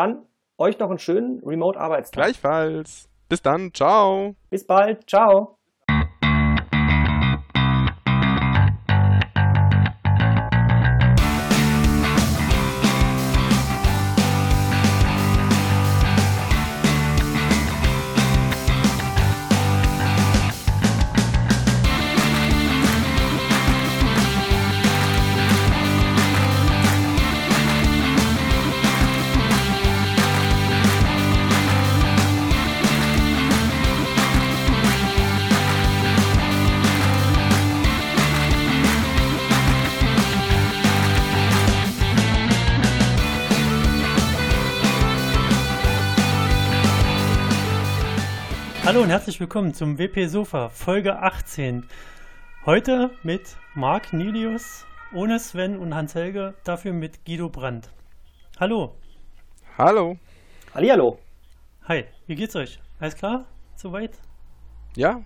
Dann euch noch einen schönen Remote-Arbeitstag. Gleichfalls. Bis dann. Ciao. Bis bald. Ciao. Hallo und herzlich willkommen zum WP Sofa, Folge 18. Heute mit Marc Nilius, ohne Sven und Hans-Helge, dafür mit Guido Brandt. Hallo. Hallo. Hallihallo. Hi, wie geht's euch? Alles klar? Soweit? Ja,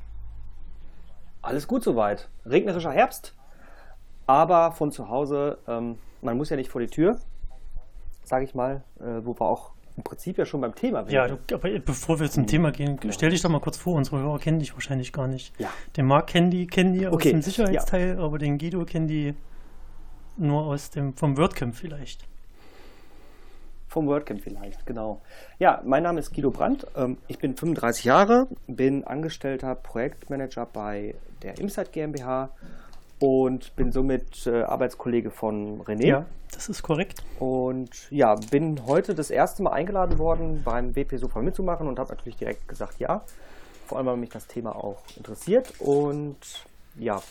Alles gut soweit. Regnerischer Herbst, aber von zu Hause, ähm, man muss ja nicht vor die Tür, sage ich mal, äh, wo wir auch im Prinzip ja schon beim Thema Ja, du, aber bevor wir zum Thema gehen, stell dich doch mal kurz vor, unsere Hörer kennen dich wahrscheinlich gar nicht. Ja. Den Marc kennen die, kennen die aus Okay, dem Sicherheitsteil, aber den Guido kennen die nur aus dem, vom WordCamp vielleicht. Vom WordCamp vielleicht, genau. Ja, mein Name ist Guido Brandt. Ähm, ich bin 35 Jahre, bin angestellter Projektmanager bei der Imsite GmbH und bin somit äh, Arbeitskollege von René. Ja, das ist korrekt. Und ja, bin heute das erste Mal eingeladen worden, beim WP Sofa mitzumachen und habe natürlich direkt gesagt ja. Vor allem, weil mich das Thema auch interessiert. Und ja,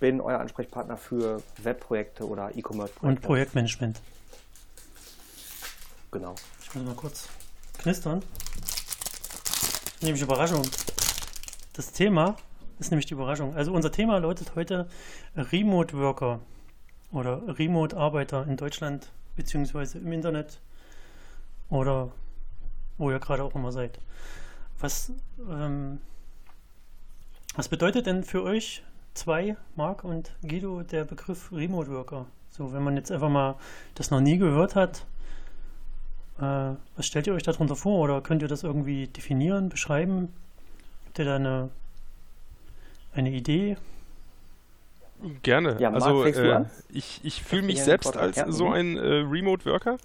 bin euer Ansprechpartner für Webprojekte oder Und E-Commerce-Projekte. Projektmanagement. Genau. Ich muss mal kurz knistern. Nämlich Überraschung. Das Thema ist nämlich die Überraschung. Also unser Thema lautet heute Remote Worker oder Remote Arbeiter in Deutschland beziehungsweise im Internet oder wo ihr gerade auch immer seid. Was, ähm, was bedeutet denn für euch zwei, Marc und Guido, der Begriff Remote Worker? So, wenn man jetzt einfach mal das noch nie gehört hat, äh, was stellt ihr euch darunter vor oder könnt ihr das irgendwie definieren, beschreiben? Habt ihr da eine, eine Idee? gerne. Ja, Marc, also äh, ich, ich fühle mich selbst als Ja, so ein äh, Remote Worker.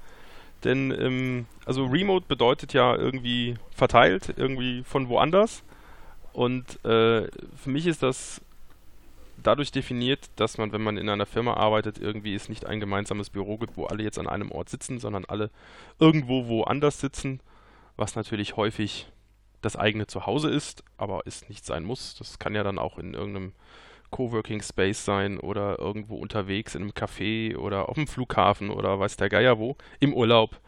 Denn ähm, also Remote bedeutet ja irgendwie verteilt, irgendwie von woanders. Und äh, für mich ist das dadurch definiert, dass man, wenn man in einer Firma arbeitet, irgendwie es nicht ein gemeinsames Büro gibt, wo alle jetzt an einem Ort sitzen, sondern alle irgendwo woanders sitzen, was natürlich häufig das eigene Zuhause ist, aber es nicht sein muss. Das kann ja dann auch in irgendeinem Coworking Space sein oder irgendwo unterwegs in einem Café oder auf dem Flughafen oder weiß der Geier wo, im Urlaub,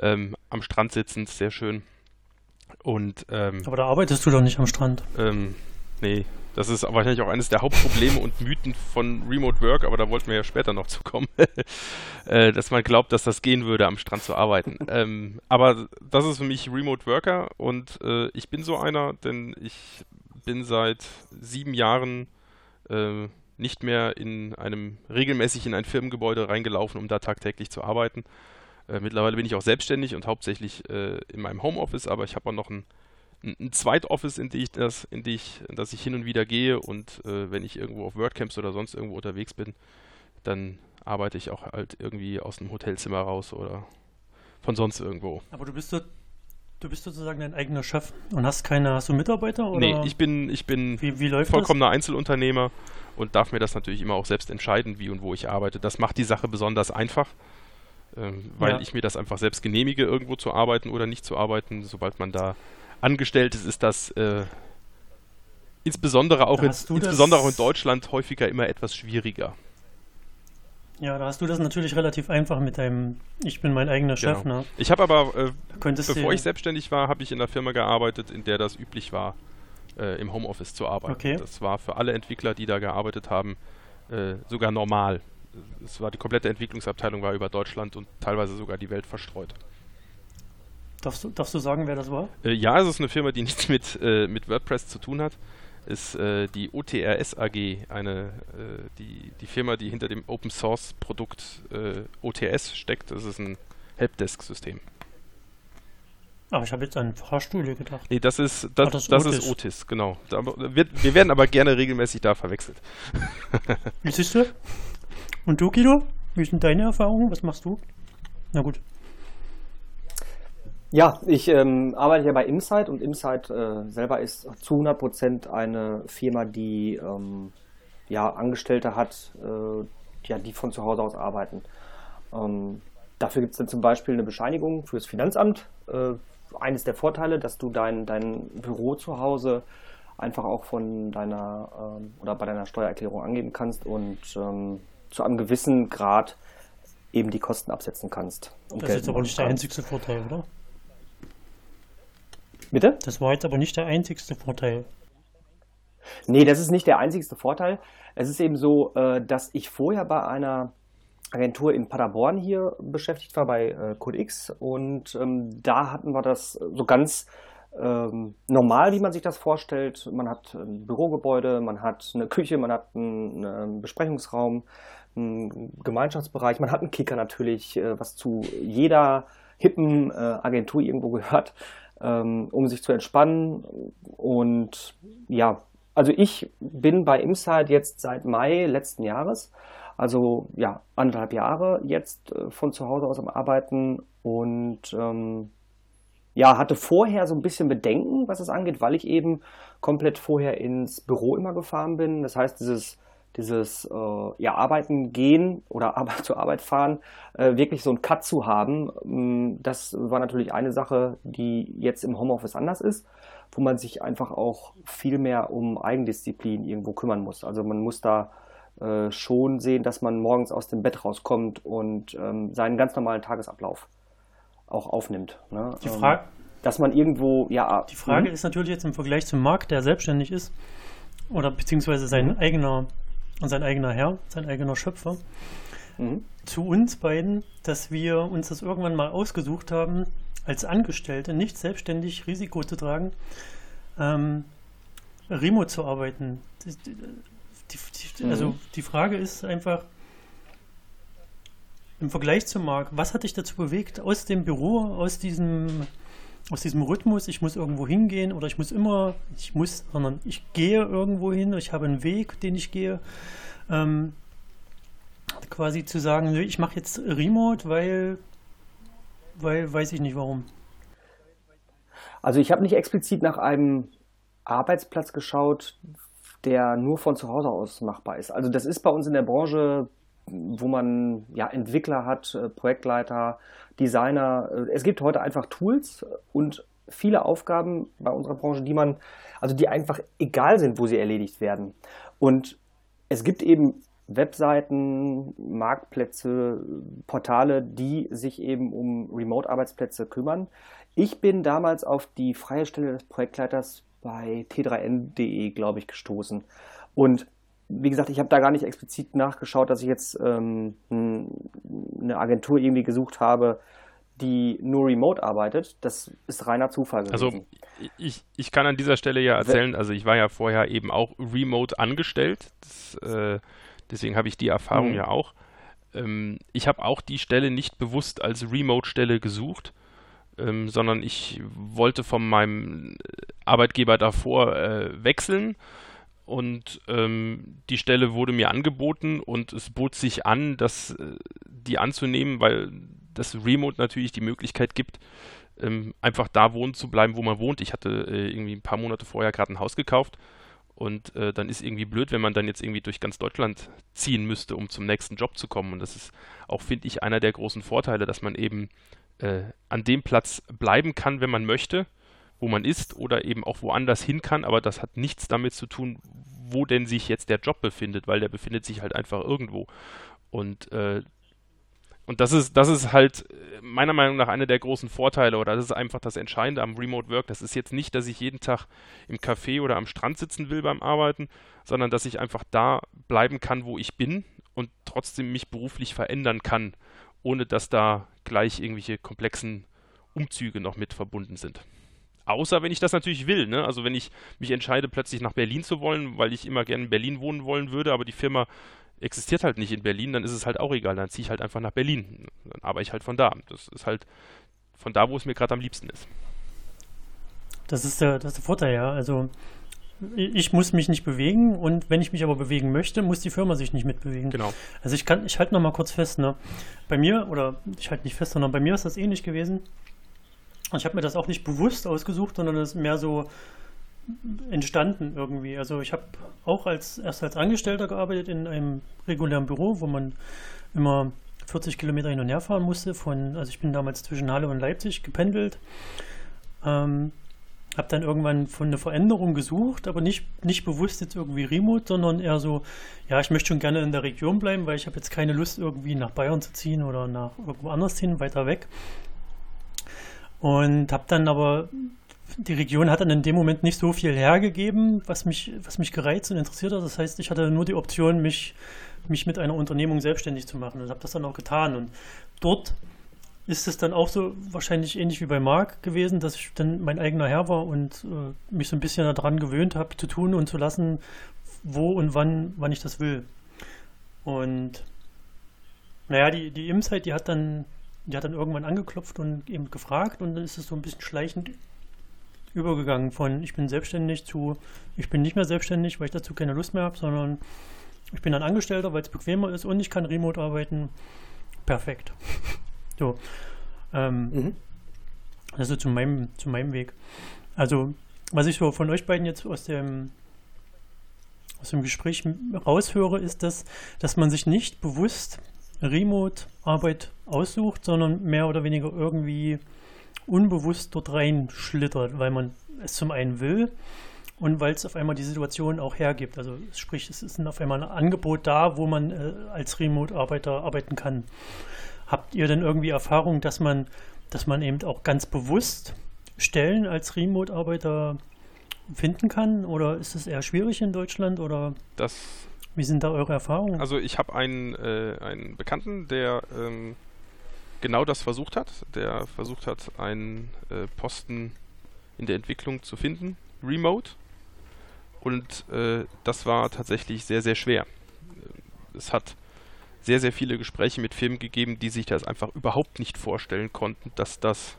ähm, am Strand sitzend, sehr schön. Und ähm, Aber da arbeitest du doch nicht am Strand. ähm, nee, das ist wahrscheinlich auch eines der Hauptprobleme und Mythen von Remote Work, aber da wollten wir ja später noch zu kommen, äh, dass man glaubt, dass das gehen würde, am Strand zu arbeiten. ähm, aber das ist für mich Remote Worker und äh, ich bin so einer, denn ich bin seit sieben Jahren äh, nicht mehr in einem regelmäßig in ein Firmengebäude reingelaufen, um da tagtäglich zu arbeiten. Äh, mittlerweile bin ich auch selbstständig und hauptsächlich äh, in meinem Homeoffice, aber ich habe auch noch ein, ein, Zweitoffice, in die ich das, in die ich, in das ich hin und wieder gehe und äh, wenn ich irgendwo auf WordCamps oder sonst irgendwo unterwegs bin, dann arbeite ich auch halt irgendwie aus einem Hotelzimmer raus oder von sonst irgendwo. Aber du bist so, du bist sozusagen dein eigener Chef und hast keine, hast du Mitarbeiter oder Nee, ich bin, ich bin wie, wie vollkommener Einzelunternehmer und darf mir das natürlich immer auch selbst entscheiden, wie und wo ich arbeite. Das macht die Sache besonders einfach, ähm, weil Ja. ich mir das einfach selbst genehmige, irgendwo zu arbeiten oder nicht zu arbeiten. Sobald man da angestellt ist, ist das äh, insbesondere auch in, insbesondere auch in Deutschland häufiger immer etwas schwieriger. Ja, da hast du das natürlich relativ einfach mit deinem, ich bin mein eigener Chef, Genau. ne? Ich habe aber, äh, bevor ich selbstständig war, habe ich in einer Firma gearbeitet, in der das üblich war, äh, im Homeoffice zu arbeiten. Okay. Das war für alle Entwickler, die da gearbeitet haben, äh, sogar normal. Es war die komplette Entwicklungsabteilung war über Deutschland und teilweise sogar die Welt verstreut. Darfst, du, darfst du sagen, wer das war? Äh, ja, es ist eine Firma, die nichts mit, äh, mit WordPress zu tun hat. Ist äh, die OTRS AG, eine, äh, die, die Firma, die hinter dem Open Source Produkt äh, OTS steckt. Das ist ein Helpdesk-System. Aber ich habe jetzt an Fahrstühle gedacht. Nee, das ist, das, Ach, das das, ist ist Otis. Otis, genau. Da, wir, wir werden aber gerne regelmäßig da verwechselt. Wie siehst du? Und du, Guido? Wie sind deine Erfahrungen? Was machst du? Na gut. Ja, ich ähm, arbeite ja bei Insight und Insight äh, selber ist zu 100% eine Firma, die ähm, ja, Angestellte hat, äh, ja, die von zu Hause aus arbeiten. Ähm, dafür gibt es dann zum Beispiel eine Bescheinigung fürs Finanzamt. Äh, eines der Vorteile, dass du dein, dein Büro zu Hause einfach auch von deiner ähm, oder bei deiner Steuererklärung angeben kannst und ähm, zu einem gewissen Grad eben die Kosten absetzen kannst. Das ist jetzt aber nicht der einzigste Vorteil, oder? Bitte? Das war jetzt aber nicht der einzigste Vorteil. Nee, das ist nicht der einzigste Vorteil. Es ist eben so, äh, dass ich vorher bei einer Agentur in Paderborn hier beschäftigt war, bei äh, CodeX. Und ähm, da hatten wir das so ganz ähm, normal, wie man sich das vorstellt. Man hat ein Bürogebäude, man hat eine Küche, man hat einen, einen Besprechungsraum, einen Gemeinschaftsbereich, man hat einen Kicker natürlich, äh, was zu jeder hippen Agentur irgendwo gehört, ähm, um sich zu entspannen. Und ja, also ich bin bei Imside jetzt seit Mai letzten Jahres, also ja, anderthalb Jahre jetzt äh, von zu Hause aus am Arbeiten und ähm, ja, hatte vorher so ein bisschen Bedenken, was es angeht, weil ich eben komplett vorher ins Büro immer gefahren bin. Das heißt, dieses, dieses äh, ja, Arbeiten gehen oder Arbeit zur Arbeit fahren, äh, wirklich so einen Cut zu haben, mh, das war natürlich eine Sache, die jetzt im Homeoffice anders ist, wo man sich einfach auch viel mehr um Eigendisziplin irgendwo kümmern muss. Also man muss da äh, schon sehen, dass man morgens aus dem Bett rauskommt und ähm, seinen ganz normalen Tagesablauf auch aufnimmt. Ne? Die, Ähm, Fra dass man irgendwo, ja. die Frage Mhm. ist natürlich jetzt im Vergleich zum Markt, der selbstständig ist, oder beziehungsweise sein eigener, sein eigener Herr, sein eigener Schöpfer, Mhm. zu uns beiden, dass wir uns das irgendwann mal ausgesucht haben, als Angestellte nicht selbstständig Risiko zu tragen, ähm, remote zu arbeiten. Die, die, die, Mhm. Also die Frage ist einfach, im Vergleich zum Markt, was hat dich dazu bewegt, aus dem Büro, aus diesem, aus diesem Rhythmus, ich muss irgendwo hingehen oder ich muss immer, ich muss, sondern ich gehe irgendwo hin, ich habe einen Weg, den ich gehe, ähm, quasi zu sagen, ich mache jetzt Remote, weil, weil weiß ich nicht warum. Also ich habe nicht explizit nach einem Arbeitsplatz geschaut, der nur von zu Hause aus machbar ist. Also das ist bei uns in der Branche, wo man ja Entwickler hat, äh, Projektleiter, Designer. Äh, Es gibt heute einfach Tools und viele Aufgaben bei unserer Branche, die man, also die einfach egal sind, wo sie erledigt werden. Und es gibt eben Webseiten, Marktplätze, Portale, die sich eben um Remote-Arbeitsplätze kümmern. Ich bin damals auf die freie Stelle des Projektleiters bei t3n.de, glaube ich, gestoßen. Und wie gesagt, ich habe da gar nicht explizit nachgeschaut, dass ich jetzt ähm, eine Agentur irgendwie gesucht habe, die nur remote arbeitet. Das ist reiner Zufall gewesen. Also ich, ich kann an dieser Stelle ja erzählen, also ich war ja vorher eben auch remote angestellt, das, äh, deswegen habe ich die Erfahrung Mhm. ja auch. Ähm, ich habe auch die Stelle nicht bewusst als Remote-Stelle gesucht, ähm, sondern ich wollte von meinem Arbeitgeber davor äh, wechseln und ähm, die Stelle wurde mir angeboten und es bot sich an, das, äh, die anzunehmen, weil das Remote natürlich die Möglichkeit gibt, ähm, einfach da wohnen zu bleiben, wo man wohnt. Ich hatte äh, irgendwie ein paar Monate vorher gerade ein Haus gekauft und äh, dann ist irgendwie blöd, wenn man dann jetzt irgendwie durch ganz Deutschland ziehen müsste, um zum nächsten Job zu kommen. Und das ist auch, finde ich, einer der großen Vorteile, dass man eben äh, an dem Platz bleiben kann, wenn man möchte, wo man ist oder eben auch woanders hin kann. Aber das hat nichts damit zu tun, wo denn sich jetzt der Job befindet, weil der befindet sich halt einfach irgendwo. Und äh, und das ist, das ist halt äh, meiner Meinung nach einer der großen Vorteile oder das ist einfach das Entscheidende am Remote Work. Das ist jetzt nicht, dass ich jeden Tag im Café oder am Strand sitzen will beim Arbeiten, sondern dass ich einfach da bleiben kann, wo ich bin und trotzdem mich beruflich verändern kann, ohne dass da gleich irgendwelche komplexen Umzüge noch mit verbunden sind. Außer wenn ich das natürlich will, ne? Also wenn ich mich entscheide, plötzlich nach Berlin zu wollen, weil ich immer gerne in Berlin wohnen wollen würde, aber die Firma existiert halt nicht in Berlin, dann ist es halt auch egal. Dann ziehe ich halt einfach nach Berlin. Dann arbeite ich halt von da. Das ist halt von da, wo es mir gerade am liebsten ist. Das ist der, das ist der Vorteil, ja. Also ich muss mich nicht bewegen und wenn ich mich aber bewegen möchte, muss die Firma sich nicht mitbewegen. Genau. Also ich kann, ich halte noch mal kurz fest, ne? Bei mir, oder ich halte nicht fest, sondern bei mir ist das ähnlich gewesen. Ich habe mir das auch nicht bewusst ausgesucht, sondern es ist mehr so entstanden irgendwie. Also ich habe auch als erst als Angestellter gearbeitet in einem regulären Büro, wo man immer 40 Kilometer hin und her fahren musste. Von, also ich bin damals zwischen Halle und Leipzig gependelt. Ähm, habe dann irgendwann von einer Veränderung gesucht, aber nicht, nicht bewusst jetzt irgendwie remote, sondern eher so, ja, ich möchte schon gerne in der Region bleiben, weil ich habe jetzt keine Lust irgendwie nach Bayern zu ziehen oder nach irgendwo anders hin, weiter weg. Und habe dann aber, die Region hat dann in dem Moment nicht so viel hergegeben, was mich, was mich gereizt und interessiert hat. Das heißt, ich hatte nur die Option, mich, mich mit einer Unternehmung selbstständig zu machen und habe das dann auch getan. Und dort ist es dann auch so wahrscheinlich ähnlich wie bei Marc gewesen, dass ich dann mein eigener Herr war und äh, mich so ein bisschen daran gewöhnt habe, zu tun und zu lassen, wo und wann, wann ich das will. Und naja, die, die Imsite, die hat dann, die hat dann irgendwann angeklopft und eben gefragt und dann ist es so ein bisschen schleichend übergegangen von ich bin selbstständig zu ich bin nicht mehr selbstständig, weil ich dazu keine Lust mehr habe, sondern ich bin dann Angestellter, weil es bequemer ist und ich kann remote arbeiten. Perfekt. So. Ähm, mhm. Also zu meinem, zu meinem Weg. Also, was ich so von euch beiden jetzt aus dem, aus dem Gespräch raushöre, ist, dass, dass man sich nicht bewusst Remote-Arbeit aussucht, sondern mehr oder weniger irgendwie unbewusst dort reinschlittert, weil man es zum einen will und weil es auf einmal die Situation auch hergibt. Also sprich, es ist auf einmal ein Angebot da, wo man äh, als Remote-Arbeiter arbeiten kann. Habt ihr denn irgendwie Erfahrung, dass man, dass man eben auch ganz bewusst Stellen als Remote-Arbeiter finden kann? Oder ist es eher schwierig in Deutschland? Oder das, wie sind da eure Erfahrungen? Also ich habe einen, äh, einen Bekannten, der ähm, genau das versucht hat. Der versucht hat, einen äh, Posten in der Entwicklung zu finden, remote. Und äh, das war tatsächlich sehr, sehr schwer. Es hat sehr, sehr viele Gespräche mit Firmen gegeben, die sich das einfach überhaupt nicht vorstellen konnten, dass das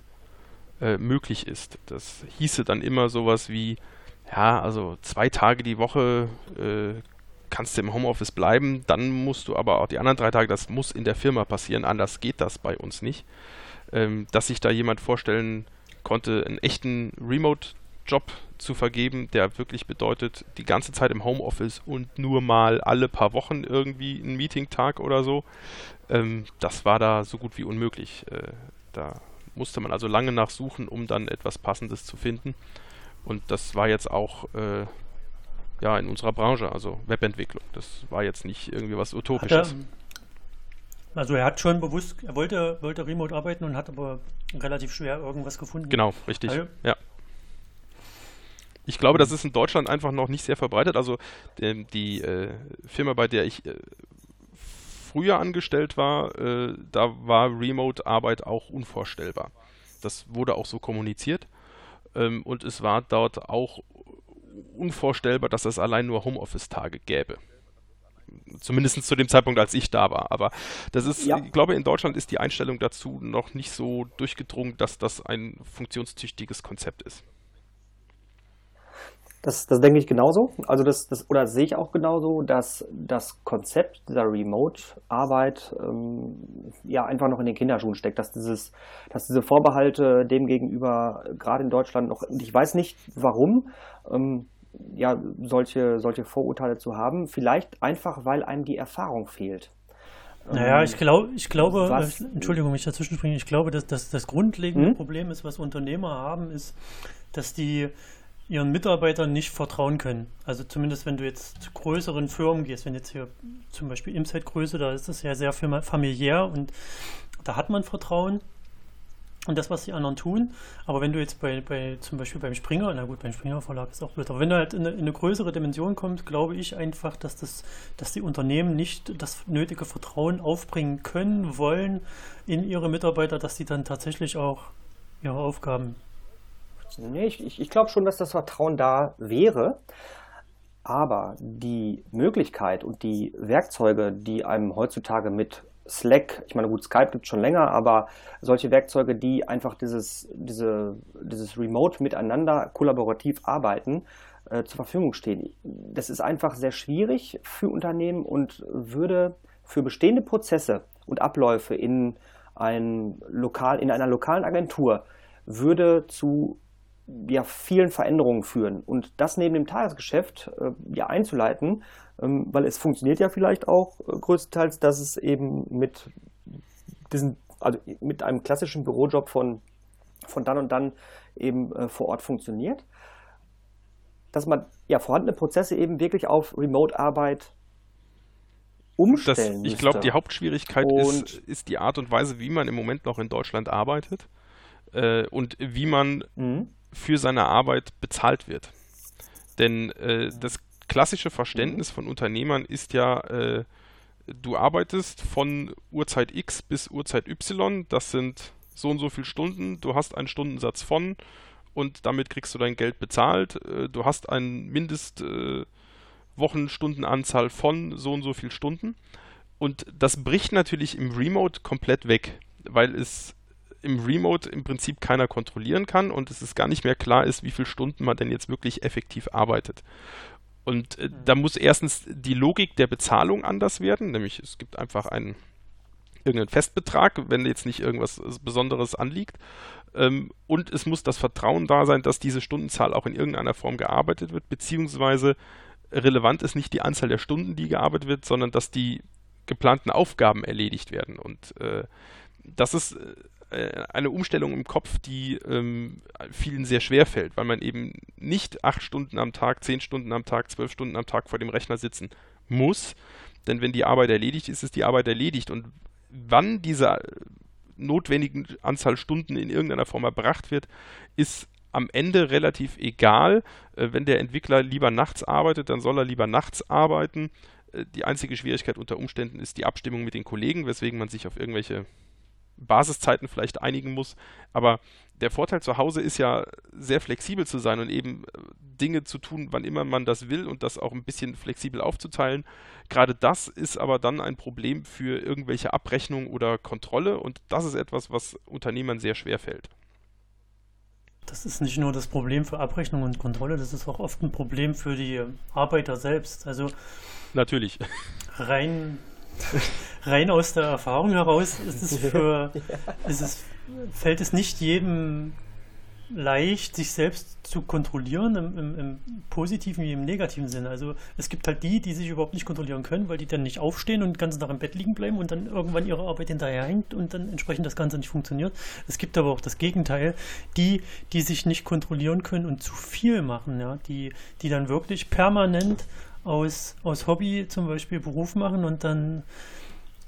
äh, möglich ist. Das hieße dann immer sowas wie, ja, also zwei Tage die Woche äh, kannst du im Homeoffice bleiben, dann musst du aber auch die anderen drei Tage, das muss in der Firma passieren, anders geht das bei uns nicht. Ähm, dass sich da jemand vorstellen konnte, einen echten Remote-Job zu vergeben, der wirklich bedeutet, die ganze Zeit im Homeoffice und nur mal alle paar Wochen irgendwie ein Meeting-Tag oder so. Ähm, das war da so gut wie unmöglich. Äh, da musste man also lange nachsuchen, um dann etwas Passendes zu finden. Und das war jetzt auch äh, ja in unserer Branche, also Webentwicklung. Das war jetzt nicht irgendwie was Utopisches. Er, also er hat schon bewusst, er wollte, wollte remote arbeiten und hat aber relativ schwer irgendwas gefunden. Genau, richtig. Also, ja. Ich glaube, das ist in Deutschland einfach noch nicht sehr verbreitet. Also die, die äh, Firma, bei der ich äh, früher angestellt war, äh, da war Remote-Arbeit auch unvorstellbar. Das wurde auch so kommuniziert. Ähm, und es war dort auch unvorstellbar, dass es allein nur Homeoffice-Tage gäbe. Zumindest zu dem Zeitpunkt, als ich da war. Aber das ist, ja. ich glaube, in Deutschland ist die Einstellung dazu noch nicht so durchgedrungen, dass das ein funktionstüchtiges Konzept ist. Das, das denke ich genauso. Also das, das oder das sehe ich auch genauso, dass das Konzept dieser Remote-Arbeit ähm, ja einfach noch in den Kinderschuhen steckt, dass dieses, dass diese Vorbehalte dem gegenüber gerade in Deutschland noch, ich weiß nicht warum, ähm, ja, solche, solche Vorurteile zu haben. Vielleicht einfach, weil einem die Erfahrung fehlt. Naja, ähm, ich, glaub, ich glaube, was, Entschuldigung, wenn ich dazwischen springe, ich glaube, dass, dass das grundlegende hm? Problem ist, was Unternehmer haben, ist, dass die ihren Mitarbeitern nicht vertrauen können. Also zumindest wenn du jetzt zu größeren Firmen gehst, wenn jetzt hier zum Beispiel Imside-Größe, da ist es ja sehr familiär und da hat man Vertrauen und das, was die anderen tun. Aber wenn du jetzt bei, bei zum Beispiel beim Springer, na gut, beim Springer Verlag ist auch blöd, aber wenn du halt in eine, in eine größere Dimension kommst, glaube ich einfach, dass das, dass die Unternehmen nicht das nötige Vertrauen aufbringen können, wollen in ihre Mitarbeiter, dass sie dann tatsächlich auch ihre Aufgaben Nee, ich, ich glaube schon, dass das Vertrauen da wäre. Aber die Möglichkeit und die Werkzeuge, die einem heutzutage mit Slack, ich meine, gut, Skype gibt es schon länger, aber solche Werkzeuge, die einfach dieses, diese, dieses Remote miteinander kollaborativ arbeiten, äh, zur Verfügung stehen. Das ist einfach sehr schwierig für Unternehmen und würde für bestehende Prozesse und Abläufe in, ein Lokal, in einer lokalen Agentur würde zu ja, vielen Veränderungen führen. Und das neben dem Tagesgeschäft äh, ja, einzuleiten, ähm, weil es funktioniert ja vielleicht auch äh, größtenteils, dass es eben mit diesen, also mit einem klassischen Bürojob von, von dann und dann eben äh, vor Ort funktioniert. Dass man ja vorhandene Prozesse eben wirklich auf Remote-Arbeit umstellen das, Ich glaube, die Hauptschwierigkeit ist, ist die Art und Weise, wie man im Moment noch in Deutschland arbeitet äh, und wie man mhm. Für seine Arbeit bezahlt wird. Denn äh, das klassische Verständnis mhm. von Unternehmern ist ja, äh, du arbeitest von Uhrzeit X bis Uhrzeit Y, das sind so und so viele Stunden, du hast einen Stundensatz von und damit kriegst du dein Geld bezahlt, äh, du hast einen Mindest äh, Wochenstundenanzahl von so und so viel Stunden. Und das bricht natürlich im Remote komplett weg, weil es im Remote im Prinzip keiner kontrollieren kann und es ist gar nicht mehr klar ist, wie viele Stunden man denn jetzt wirklich effektiv arbeitet. Und äh, da muss erstens die Logik der Bezahlung anders werden, nämlich es gibt einfach einen irgendeinen Festbetrag, wenn jetzt nicht irgendwas Besonderes anliegt. Ähm, und es muss das Vertrauen da sein, dass diese Stundenzahl auch in irgendeiner Form gearbeitet wird, beziehungsweise relevant ist nicht die Anzahl der Stunden, die gearbeitet wird, sondern dass die geplanten Aufgaben erledigt werden. Und äh, das ist äh, eine Umstellung im Kopf, die ähm, vielen sehr schwer fällt, weil man eben nicht acht Stunden am Tag, zehn Stunden am Tag, zwölf Stunden am Tag vor dem Rechner sitzen muss. Denn wenn die Arbeit erledigt ist, ist die Arbeit erledigt. Und wann diese notwendigen Anzahl Stunden in irgendeiner Form erbracht wird, ist am Ende relativ egal. Äh, wenn der Entwickler lieber nachts arbeitet, dann soll er lieber nachts arbeiten. Äh, die einzige Schwierigkeit unter Umständen ist die Abstimmung mit den Kollegen, weswegen man sich auf irgendwelche Basiszeiten vielleicht einigen muss. Aber der Vorteil zu Hause ist ja sehr flexibel zu sein und eben äh, Dinge zu tun, wann immer man das will und das auch ein bisschen flexibel aufzuteilen. Gerade das ist aber dann ein Problem für irgendwelche Abrechnung oder Kontrolle und das ist etwas, was Unternehmern sehr schwer fällt. Das ist nicht nur das Problem für Abrechnung und Kontrolle, das ist auch oft ein Problem für die Arbeiter selbst. Also natürlich. Rein, rein aus der Erfahrung heraus ist es für, ist es, fällt es nicht jedem leicht, sich selbst zu kontrollieren, im, im, im, positiven wie im negativen Sinne. Also es gibt halt die, die sich überhaupt nicht kontrollieren können, weil die dann nicht aufstehen und den ganzen Tag im Bett liegen bleiben und dann irgendwann ihre Arbeit hinterherhängt und dann entsprechend das Ganze nicht funktioniert. Es gibt aber auch das Gegenteil, die, die sich nicht kontrollieren können und zu viel machen, ja, die, die dann wirklich permanent aus, aus Hobby zum Beispiel Beruf machen und dann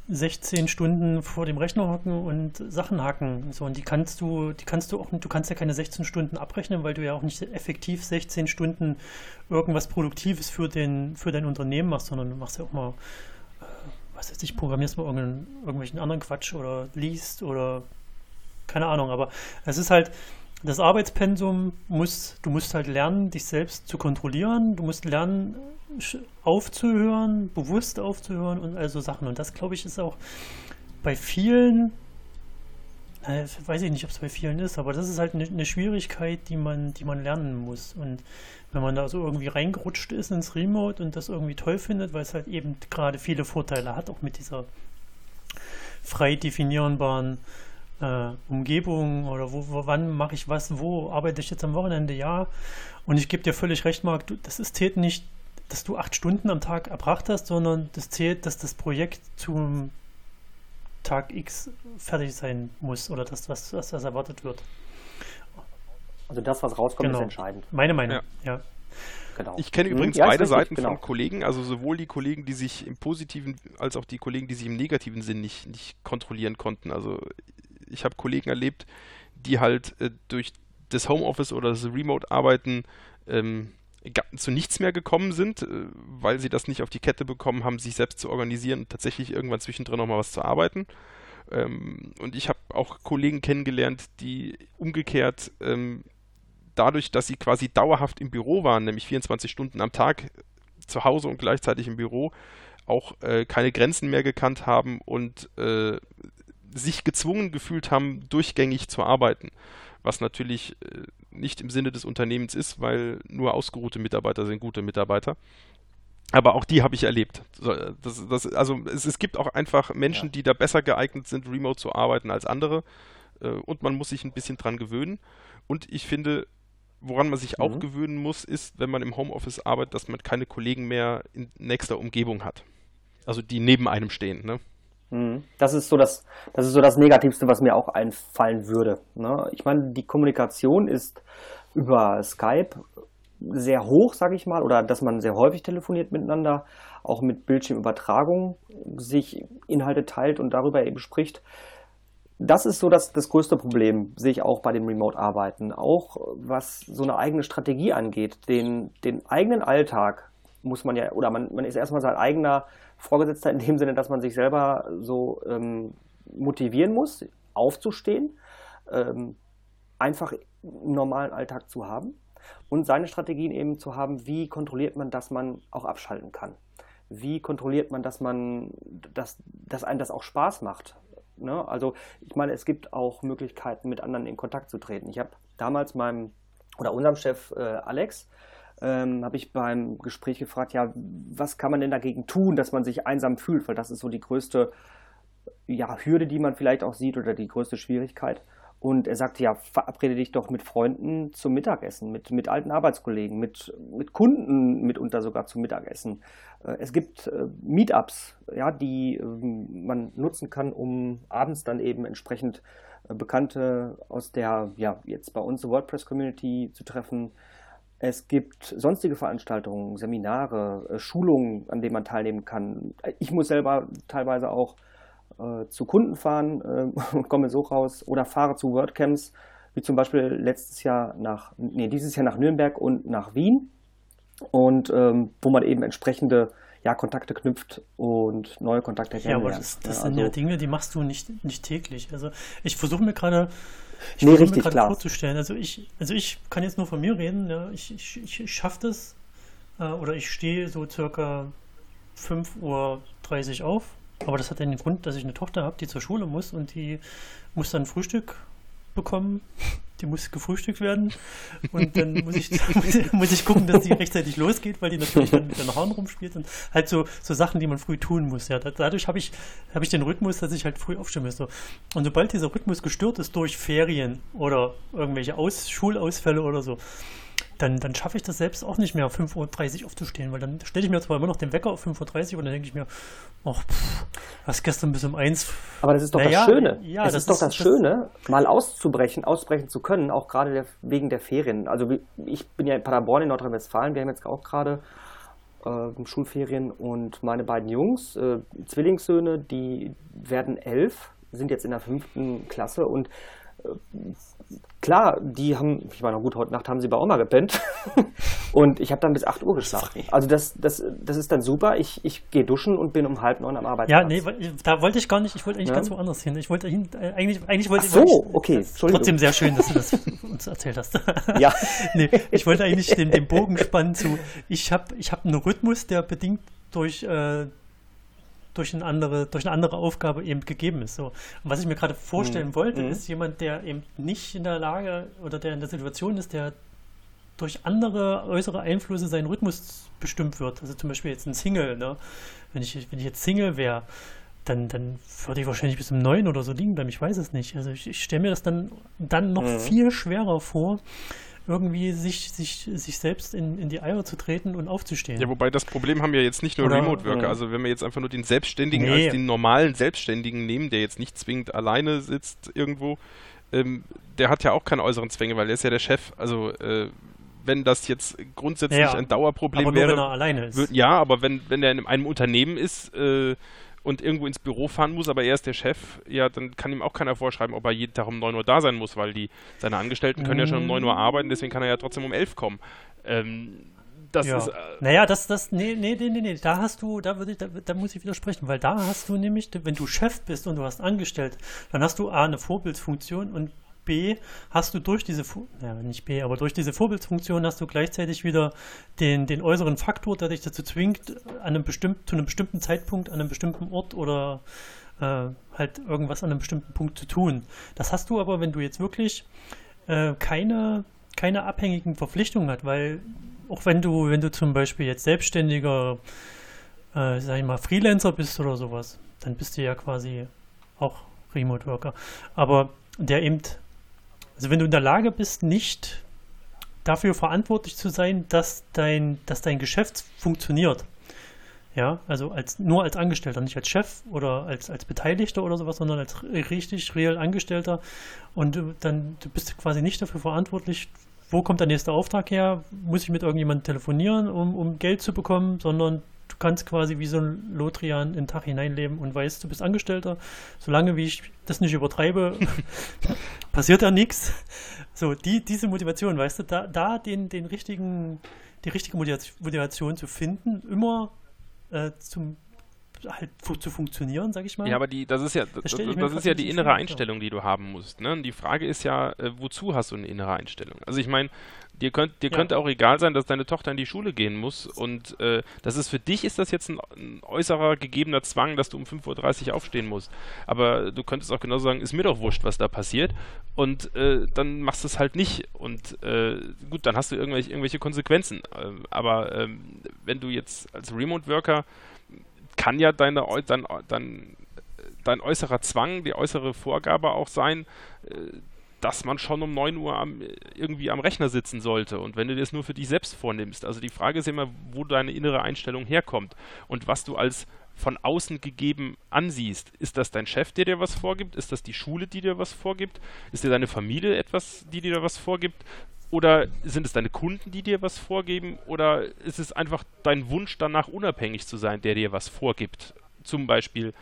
16 Stunden vor dem Rechner hocken und Sachen hacken. So, und die kannst du, die kannst du auch, du kannst ja keine 16 Stunden abrechnen, weil du ja auch nicht effektiv 16 Stunden irgendwas Produktives für den, für dein Unternehmen machst, sondern du machst ja auch mal, äh, was weiß ich, programmierst mal irgendwelchen anderen Quatsch oder liest oder keine Ahnung, aber es ist halt, das Arbeitspensum muss, du musst halt lernen, dich selbst zu kontrollieren, du musst lernen, aufzuhören, bewusst aufzuhören und also Sachen. Und das, glaube ich, ist auch bei vielen, äh, weiß ich nicht, ob es bei vielen ist, aber das ist halt eine, eine Schwierigkeit, die man, die man lernen muss. Und wenn man da so irgendwie reingerutscht ist ins Remote und das irgendwie toll findet, weil es halt eben gerade viele Vorteile hat, auch mit dieser frei definierbaren äh, Umgebung oder wo, wo wann mache ich was, wo arbeite ich jetzt am Wochenende, ja. Und ich gebe dir völlig recht, Marc, du, das ist zählt nicht dass du acht Stunden am Tag erbracht hast, sondern das zählt, dass das Projekt zum Tag X fertig sein muss oder dass was, was das erwartet wird. Also das, was rauskommt, genau. ist entscheidend. Meine Meinung, ja. ja. Genau. Ich kenne übrigens ja, beide Seiten genau. von Kollegen, also sowohl die Kollegen, die sich im positiven, als auch die Kollegen, die sich im negativen Sinn nicht, nicht kontrollieren konnten. Also ich habe Kollegen erlebt, die halt äh, durch das Homeoffice oder das Remote-Arbeiten ähm, zu nichts mehr gekommen sind, äh, weil sie das nicht auf die Kette bekommen haben, sich selbst zu organisieren und tatsächlich irgendwann zwischendrin nochmal was zu arbeiten. Ähm, und ich habe auch Kollegen kennengelernt, die umgekehrt ähm, dadurch, dass sie quasi dauerhaft im Büro waren, nämlich 24 Stunden am Tag zu Hause und gleichzeitig im Büro, auch äh, keine Grenzen mehr gekannt haben und äh, sich gezwungen gefühlt haben, durchgängig zu arbeiten. Was natürlich äh, nicht im Sinne des Unternehmens ist, weil nur ausgeruhte Mitarbeiter sind gute Mitarbeiter. Aber auch die habe ich erlebt. Das, das, also es, es, gibt auch einfach Menschen, ja. die da besser geeignet sind, remote zu arbeiten als andere. Äh, und man muss sich ein bisschen dran gewöhnen. Und ich finde, woran man sich mhm. auch gewöhnen muss, ist, wenn man im Homeoffice arbeitet, dass man keine Kollegen mehr in nächster Umgebung hat. Also die neben einem stehen. Ne? Mhm. Das ist so das, das ist so das Negativste, was mir auch einfallen würde. Ne? Ich meine, die Kommunikation ist über Skype sehr hoch, sage ich mal, oder dass man sehr häufig telefoniert miteinander, auch mit Bildschirmübertragung sich Inhalte teilt und darüber eben spricht. Das ist so das, das größte Problem, sehe ich auch bei dem Remote-Arbeiten. Auch was so eine eigene Strategie angeht, den, den eigenen Alltag muss man ja, oder man, man ist erstmal sein eigener Vorgesetzter in dem Sinne, dass man sich selber so ähm, motivieren muss, aufzustehen, ähm, einfach einen normalen Alltag zu haben und seine Strategien eben zu haben, wie kontrolliert man, dass man auch abschalten kann. Wie kontrolliert man, dass man, dass, dass einem das auch Spaß macht. Ne? Also ich meine, es gibt auch Möglichkeiten, mit anderen in Kontakt zu treten. Ich habe damals meinem oder unserem Chef äh, Alex ähm, habe ich beim Gespräch gefragt, ja, was kann man denn dagegen tun, dass man sich einsam fühlt, weil das ist so die größte ja, Hürde, die man vielleicht auch sieht oder die größte Schwierigkeit. Und er sagte, ja, verabrede dich doch mit Freunden zum Mittagessen, mit, mit alten Arbeitskollegen, mit, mit Kunden mitunter sogar zum Mittagessen. Äh, es gibt äh, Meetups, ja, die ähm, man nutzen kann, um abends dann eben entsprechend äh, Bekannte aus der, ja, jetzt bei uns WordPress-Community zu treffen. Es gibt sonstige Veranstaltungen, Seminare, Schulungen, an denen man teilnehmen kann. Ich muss selber teilweise auch äh, zu Kunden fahren äh, und komme so raus oder fahre zu WordCamps, wie zum Beispiel letztes Jahr nach, nee, dieses Jahr nach Nürnberg und nach Wien und ähm, wo man eben entsprechende ja, Kontakte knüpft und neue Kontakte kennenlernt. Ja, aber das, das ja, sind also, ja Dinge, die machst du nicht, nicht täglich. Also ich versuche mir gerade ich nee, richtig mir gerade vorzustellen. Also ich, also ich kann jetzt nur von mir reden. Ja. Ich, ich, ich schaffe das äh, oder ich stehe so circa 5.30 Uhr auf aber das hat den Grund, dass ich eine Tochter habe, die zur Schule muss und die muss dann Frühstück bekommen. Die muss gefrühstückt werden. Und dann muss ich, muss ich gucken, dass sie rechtzeitig losgeht, weil die natürlich dann mit den Haaren rumspielt und halt so, so Sachen, die man früh tun muss. Ja, dadurch habe ich, hab ich den Rhythmus, dass ich halt früh aufstehen muss. Und sobald dieser Rhythmus gestört ist durch Ferien oder irgendwelche Aus Schulausfälle oder so, dann, dann schaffe ich das selbst auch nicht mehr, 5.30 Uhr aufzustehen, weil dann stelle ich mir zwar immer noch den Wecker auf 5.30 Uhr und dann denke ich mir, ach, pff, was gestern bis um 1. Aber das ist doch naja, das Schöne. Ja, das ist doch das, das Schöne, mal auszubrechen, ausbrechen zu können, auch gerade der, wegen der Ferien. Also ich bin ja in Paderborn in Nordrhein-Westfalen, wir haben jetzt auch gerade äh, Schulferien und meine beiden Jungs, äh, Zwillingssöhne, die werden elf, sind jetzt in der fünften Klasse und klar, die haben, ich meine, gut, heute Nacht haben sie bei Oma gepennt und ich habe dann bis 8 Uhr geschlafen. Also das, das, das ist dann super. Ich, ich gehe duschen und bin um halb neun am Arbeitsplatz. Ja, nee, da wollte ich gar nicht, ich wollte eigentlich ja. ganz woanders hin. Ich wollte hin, äh, eigentlich, eigentlich wollte Ach so, ich, okay, Trotzdem sehr schön, dass du das uns erzählt hast. ja. nee, ich wollte eigentlich den, den Bogen spannen zu, ich habe ich hab einen Rhythmus, der bedingt durch äh, durch eine andere, durch eine andere Aufgabe eben gegeben ist. So. Und was ich mir gerade vorstellen mhm. wollte, mhm. ist jemand, der eben nicht in der Lage oder der in der Situation ist, der durch andere äußere Einflüsse seinen Rhythmus bestimmt wird. Also zum Beispiel jetzt ein Single, ne? Wenn ich, wenn ich jetzt Single wäre, dann, dann würde ich wahrscheinlich bis um neun oder so liegen bleiben. Ich weiß es nicht. Also ich, ich stelle mir das dann, dann noch mhm. viel schwerer vor, irgendwie sich, sich, sich selbst in, in die Eier zu treten und aufzustehen. Ja, wobei das Problem haben ja jetzt nicht nur Remote-Worker. Also wenn wir jetzt einfach nur den Selbstständigen nee. als den normalen Selbstständigen nehmen, der jetzt nicht zwingend alleine sitzt irgendwo, ähm, der hat ja auch keine äußeren Zwänge, weil er ist ja der Chef. Also äh, wenn das jetzt grundsätzlich ja, ein Dauerproblem aber nur, wäre. Wenn er alleine ist. Wird, ja, aber wenn, wenn er in einem Unternehmen ist, äh, und irgendwo ins Büro fahren muss, aber er ist der Chef, ja, dann kann ihm auch keiner vorschreiben, ob er jeden Tag um 9 Uhr da sein muss, weil die seine Angestellten können mhm. ja schon um 9 Uhr arbeiten, deswegen kann er ja trotzdem um 11 kommen. Ähm, das ja. ist. Äh, naja, das, das, nee, nee, nee, nee, da hast du, da würde ich, da, da, muss ich widersprechen, weil da hast du nämlich, wenn du Chef bist und du hast angestellt, dann hast du A, eine Vorbildsfunktion und B hast du durch diese, ja nicht B, aber durch diese Vorbildsfunktion hast du gleichzeitig wieder den, den äußeren Faktor, der dich dazu zwingt, an einem bestimmten, zu einem bestimmten Zeitpunkt, an einem bestimmten Ort oder äh, halt irgendwas an einem bestimmten Punkt zu tun. Das hast du aber, wenn du jetzt wirklich äh, keine, keine abhängigen Verpflichtungen hast, weil auch wenn du, wenn du zum Beispiel jetzt selbstständiger, äh, sag ich mal, Freelancer bist oder sowas, dann bist du ja quasi auch Remote Worker. Aber der eben also wenn du in der Lage bist, nicht dafür verantwortlich zu sein, dass dein, dass dein Geschäft funktioniert. Ja, also als, nur als Angestellter, nicht als Chef oder als, als Beteiligter oder sowas, sondern als richtig real Angestellter. Und du, dann du bist quasi nicht dafür verantwortlich, wo kommt der nächste Auftrag her, muss ich mit irgendjemandem telefonieren, um, um Geld zu bekommen, sondern kannst quasi wie so ein Lotrian in den Tag hineinleben und weißt, du bist Angestellter. Solange wie ich das nicht übertreibe, passiert da nichts. So, die, diese Motivation, weißt du, da, da den, den richtigen, die richtige Motivation zu finden, immer äh, zum halt zu funktionieren, sag ich mal. Ja, aber die, das ist ja, das, das, das ist ja die innere Einstellung, die du haben musst. Ne? Die Frage ist ja, äh, wozu hast du eine innere Einstellung? Also ich meine, dir, könnt, dir ja. könnte auch egal sein, dass deine Tochter in die Schule gehen muss und äh, das ist für dich ist das jetzt ein, ein, äußerer gegebener Zwang, dass du um 5.30 Uhr aufstehen musst. Aber du könntest auch genauso sagen, ist mir doch wurscht, was da passiert und äh, dann machst du es halt nicht und äh, gut, dann hast du irgendwelche, irgendwelche Konsequenzen. Ähm, aber ähm, wenn du jetzt als Remote Worker kann ja deine, dein, dein, dein äußerer Zwang, die äußere Vorgabe auch sein, äh, dass man schon um 9 Uhr am, irgendwie am Rechner sitzen sollte. Und wenn du das nur für dich selbst vornimmst, also die Frage ist immer, wo deine innere Einstellung herkommt und was du als von außen gegeben ansiehst. Ist das dein Chef, der dir was vorgibt? Ist das die Schule, die dir was vorgibt? Ist dir deine Familie etwas, die dir was vorgibt? Oder sind es deine Kunden, die dir was vorgeben? Oder ist es einfach dein Wunsch danach, unabhängig zu sein, der dir was vorgibt? Zum Beispiel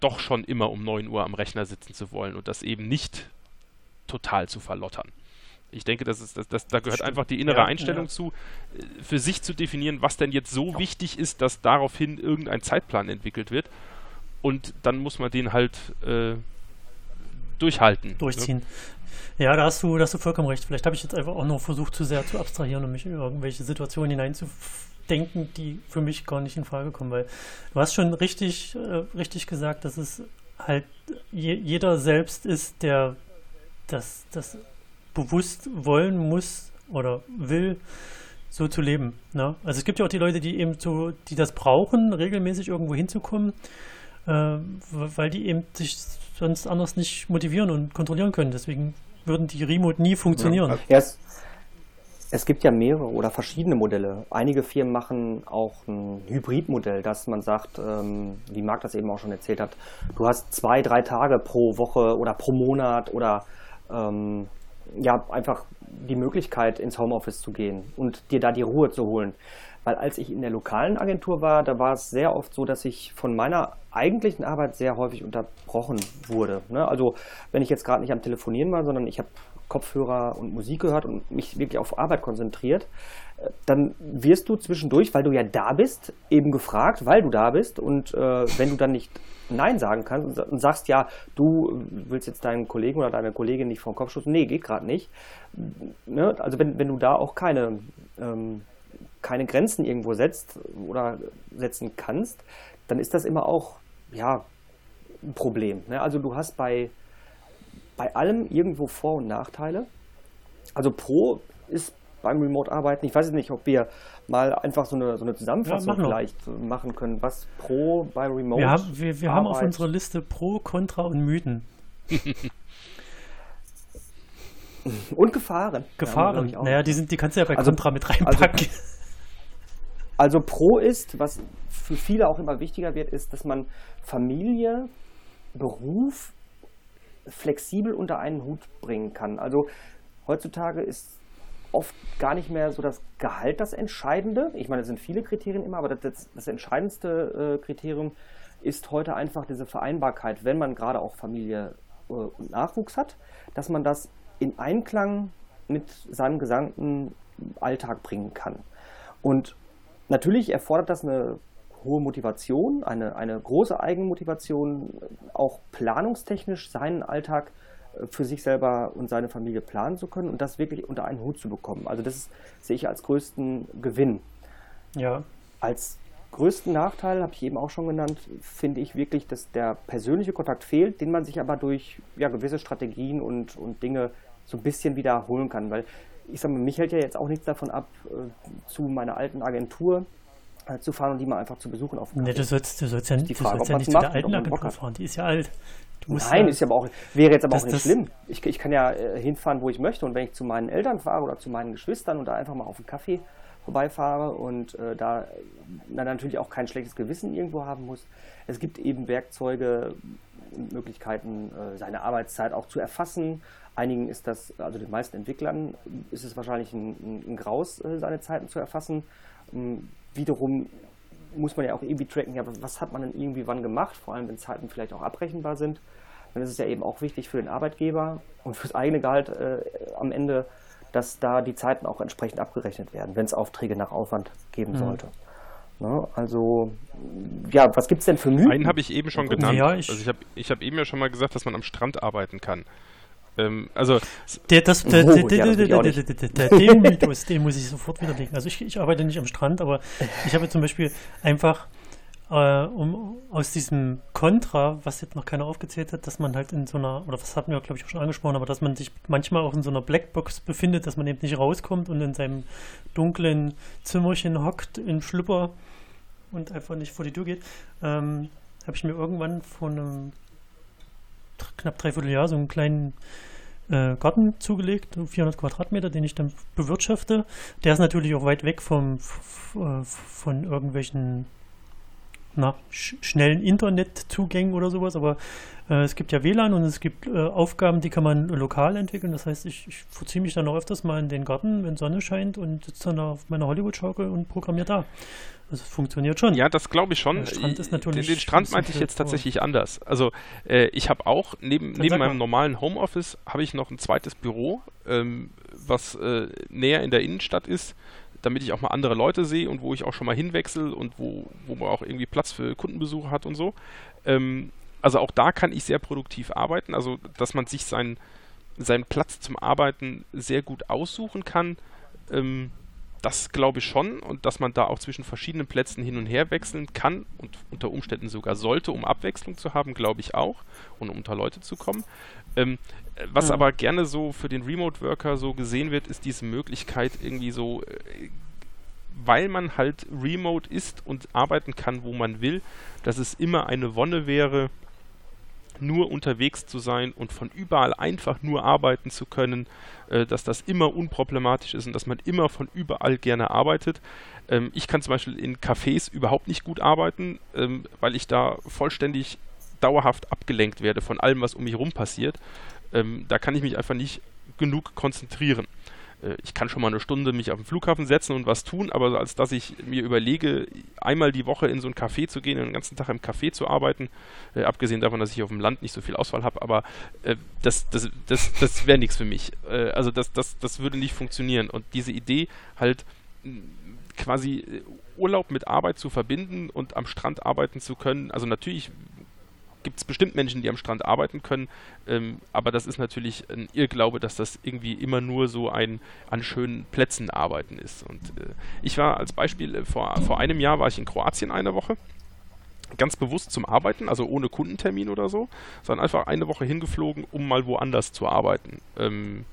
doch schon immer um 9 Uhr am Rechner sitzen zu wollen und das eben nicht total zu verlottern. Ich denke, das ist, das, das, da gehört Stimmt. einfach die innere ja, Einstellung ja. zu, äh, für sich zu definieren, was denn jetzt so wichtig ist, dass daraufhin irgendein Zeitplan entwickelt wird. Und dann muss man den halt äh, durchhalten. Ne? Durchziehen. Ja, da hast du, da hast du vollkommen recht. Vielleicht habe ich jetzt einfach auch noch versucht, zu sehr zu abstrahieren und mich in irgendwelche Situationen hineinzudenken, die für mich gar nicht in Frage kommen, weil du hast schon richtig, äh, richtig gesagt, dass es halt je, jeder selbst ist, der das, das bewusst wollen muss oder will, so zu leben. Ne? Also es gibt ja auch die Leute, die eben so, die das brauchen, regelmäßig irgendwo hinzukommen, äh, weil die eben sich sonst anders nicht motivieren und kontrollieren können. Deswegen würden die Remote nie funktionieren. Ja, es, es, gibt ja mehrere oder verschiedene Modelle. Einige Firmen machen auch ein Hybridmodell, dass man sagt, ähm, wie Marc das eben auch schon erzählt hat, du hast zwei, drei Tage pro Woche oder pro Monat oder ähm, ja, einfach die Möglichkeit, ins Homeoffice zu gehen und dir da die Ruhe zu holen. Weil als ich in der lokalen Agentur war, da war es sehr oft so, dass ich von meiner eigentlichen Arbeit sehr häufig unterbrochen wurde. Ne? Also wenn ich jetzt gerade nicht am Telefonieren war, sondern ich habe Kopfhörer und Musik gehört und mich wirklich auf Arbeit konzentriert, äh, dann wirst du zwischendurch, weil du ja da bist, eben gefragt, weil du da bist. Und äh, wenn du dann nicht Nein sagen kannst und sagst, ja, du willst jetzt deinen Kollegen oder deine Kollegin nicht vom Kopf stoßen, nee, geht gerade nicht. Ne? Also wenn, wenn du da auch keine ähm, keine Grenzen irgendwo setzt oder setzen kannst, dann ist das immer auch ja, ein Problem. Ne? Also du hast bei, bei allem irgendwo Vor- und Nachteile. Also Pro ist beim Remote-Arbeiten, ich weiß nicht, ob wir mal einfach so eine, so eine Zusammenfassung ja, vielleicht machen können, was Pro bei Remote Wir haben, wir, wir haben auf unserer Liste Pro, Contra und Mythen. und Gefahren. Gefahren. Ja, naja, die, sind, die kannst du ja bei also, Contra mit reinpacken. Also, also Pro ist, was für viele auch immer wichtiger wird, ist, dass man Familie, Beruf flexibel unter einen Hut bringen kann. Also heutzutage ist oft gar nicht mehr so das Gehalt das Entscheidende. Ich meine, es sind viele Kriterien immer, aber das, das entscheidendste äh, Kriterium ist heute einfach diese Vereinbarkeit, wenn man gerade auch Familie äh, und Nachwuchs hat, dass man das in Einklang mit seinem gesamten Alltag bringen kann. Und Natürlich erfordert das eine hohe Motivation, eine, eine große Eigenmotivation, auch planungstechnisch seinen Alltag für sich selber und seine Familie planen zu können und das wirklich unter einen Hut zu bekommen. Also das sehe ich als größten Gewinn. Ja. Als größten Nachteil, habe ich eben auch schon genannt, finde ich wirklich, dass der persönliche Kontakt fehlt, den man sich aber durch ja, gewisse Strategien und, und Dinge so ein bisschen wiederholen kann. Weil ich sage mal, mich hält ja jetzt auch nichts davon ab, äh, zu meiner alten Agentur äh, zu fahren und die mal einfach zu besuchen auf dem Nee, du sollst, du sollst ja, du Frage, sollst ja nicht zu der alten Agentur fahren, die ist ja alt. Nein, ja, ist aber auch, wäre jetzt aber auch nicht schlimm. Ich, ich kann ja äh, hinfahren, wo ich möchte und wenn ich zu meinen Eltern fahre oder zu meinen Geschwistern und da einfach mal auf einen Kaffee vorbeifahre und äh, da na, natürlich auch kein schlechtes Gewissen irgendwo haben muss. Es gibt eben Werkzeuge Möglichkeiten, äh, seine Arbeitszeit auch zu erfassen. Einigen ist das, also den meisten Entwicklern ist es wahrscheinlich ein, ein, Graus, äh, seine Zeiten zu erfassen. Ähm, wiederum muss man ja auch irgendwie tracken, ja, was hat man denn irgendwie wann gemacht, vor allem wenn Zeiten vielleicht auch abrechenbar sind. Dann ist es ja eben auch wichtig für den Arbeitgeber und fürs eigene Gehalt äh, am Ende, dass da die Zeiten auch entsprechend abgerechnet werden, wenn es Aufträge nach Aufwand geben mhm. sollte. Ne? Also, ja, was gibt es denn für Mythen? Einen habe ich eben schon genannt. Ja, ich also ich habe ich hab eben ja schon mal gesagt, dass man am Strand arbeiten kann. Ähm, also der, das, der, oh, der, ja, der, der, den Mythos, den muss ich sofort widerlegen. Also ich, ich arbeite nicht am Strand, aber ich habe zum Beispiel einfach äh, um aus diesem Kontra, was jetzt noch keiner aufgezählt hat, dass man halt in so einer, oder was hatten wir glaube ich auch schon angesprochen, aber dass man sich manchmal auch in so einer Blackbox befindet, dass man eben nicht rauskommt und in seinem dunklen Zimmerchen hockt in Schlüpper und einfach nicht vor die Tür geht, ähm, habe ich mir irgendwann vor einem knapp dreiviertel Jahr so einen kleinen äh, Garten zugelegt, 400 Quadratmeter, den ich dann bewirtschafte. Der ist natürlich auch weit weg vom, äh, von irgendwelchen na, sch schnellen Internetzugängen oder sowas, aber äh, es gibt ja WLAN und es gibt äh, Aufgaben, die kann man lokal entwickeln. Das heißt, ich, ich verziehe mich dann auch öfters mal in den Garten, wenn Sonne scheint und sitze dann auf meiner Hollywood-Schaukel und programmiere da. Also es funktioniert schon. Ja, das glaube ich schon. Der Strand ist natürlich den, den Strand meinte ich jetzt tatsächlich anders. Also äh, ich habe auch neben, neben meinem normalen Homeoffice habe ich noch ein zweites Büro, ähm, was äh, näher in der Innenstadt ist, damit ich auch mal andere Leute sehe und wo ich auch schon mal hinwechsel und wo, wo man auch irgendwie Platz für Kundenbesuche hat und so. Ähm, also auch da kann ich sehr produktiv arbeiten. Also dass man sich seinen, seinen Platz zum Arbeiten sehr gut aussuchen kann. Ähm, das glaube ich schon und dass man da auch zwischen verschiedenen Plätzen hin und her wechseln kann und unter Umständen sogar sollte, um Abwechslung zu haben, glaube ich auch und um unter Leute zu kommen. Ähm, was ja. aber gerne so für den Remote Worker so gesehen wird, ist diese Möglichkeit irgendwie so, äh, weil man halt remote ist und arbeiten kann, wo man will, dass es immer eine Wonne wäre, nur unterwegs zu sein und von überall einfach nur arbeiten zu können, äh, dass das immer unproblematisch ist und dass man immer von überall gerne arbeitet. Ähm, ich kann zum Beispiel in Cafés überhaupt nicht gut arbeiten, ähm, weil ich da vollständig dauerhaft abgelenkt werde von allem, was um mich herum passiert. Ähm, da kann ich mich einfach nicht genug konzentrieren. Äh, ich kann schon mal eine Stunde mich auf den Flughafen setzen und was tun, aber als dass ich mir überlege, einmal die Woche in so ein Café zu gehen und den ganzen Tag im Café zu arbeiten, äh, abgesehen davon, dass ich auf dem Land nicht so viel Auswahl habe, aber äh, das, das, das, das wäre nichts für mich. Äh, also das, das, das würde nicht funktionieren. Und diese Idee halt quasi äh, Urlaub mit Arbeit zu verbinden und am Strand arbeiten zu können. Also natürlich gibt es bestimmt Menschen, die am Strand arbeiten können, ähm, aber das ist natürlich ein Irrglaube, dass das irgendwie immer nur so ein an schönen Plätzen arbeiten ist. Und äh, ich war als Beispiel, äh, vor, vor einem Jahr war ich in Kroatien eine Woche ganz bewusst zum Arbeiten, also ohne Kundentermin oder so, sondern einfach eine Woche hingeflogen, um mal woanders zu arbeiten. Ähm,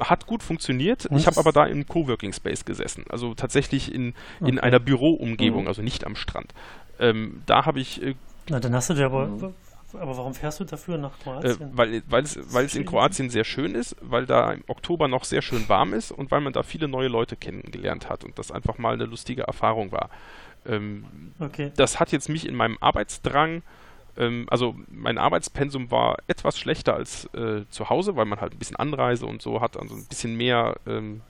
hat gut funktioniert. Und? Ich habe aber da im Coworking Space gesessen, also tatsächlich in, in okay. einer Büroumgebung, mhm. also nicht am Strand. Ähm, da habe ich äh, na, dann hast du dir aber. Mhm. Aber warum fährst du dafür nach Kroatien? Äh, weil, weil, es, weil es in Kroatien sehr schön ist, weil da im Oktober noch sehr schön warm ist und weil man da viele neue Leute kennengelernt hat und das einfach mal eine lustige Erfahrung war. Ähm, okay. Das hat jetzt mich in meinem Arbeitsdrang, ähm, also mein Arbeitspensum war etwas schlechter als äh, zu Hause, weil man halt ein bisschen Anreise und so hat, also ein bisschen mehr ähm,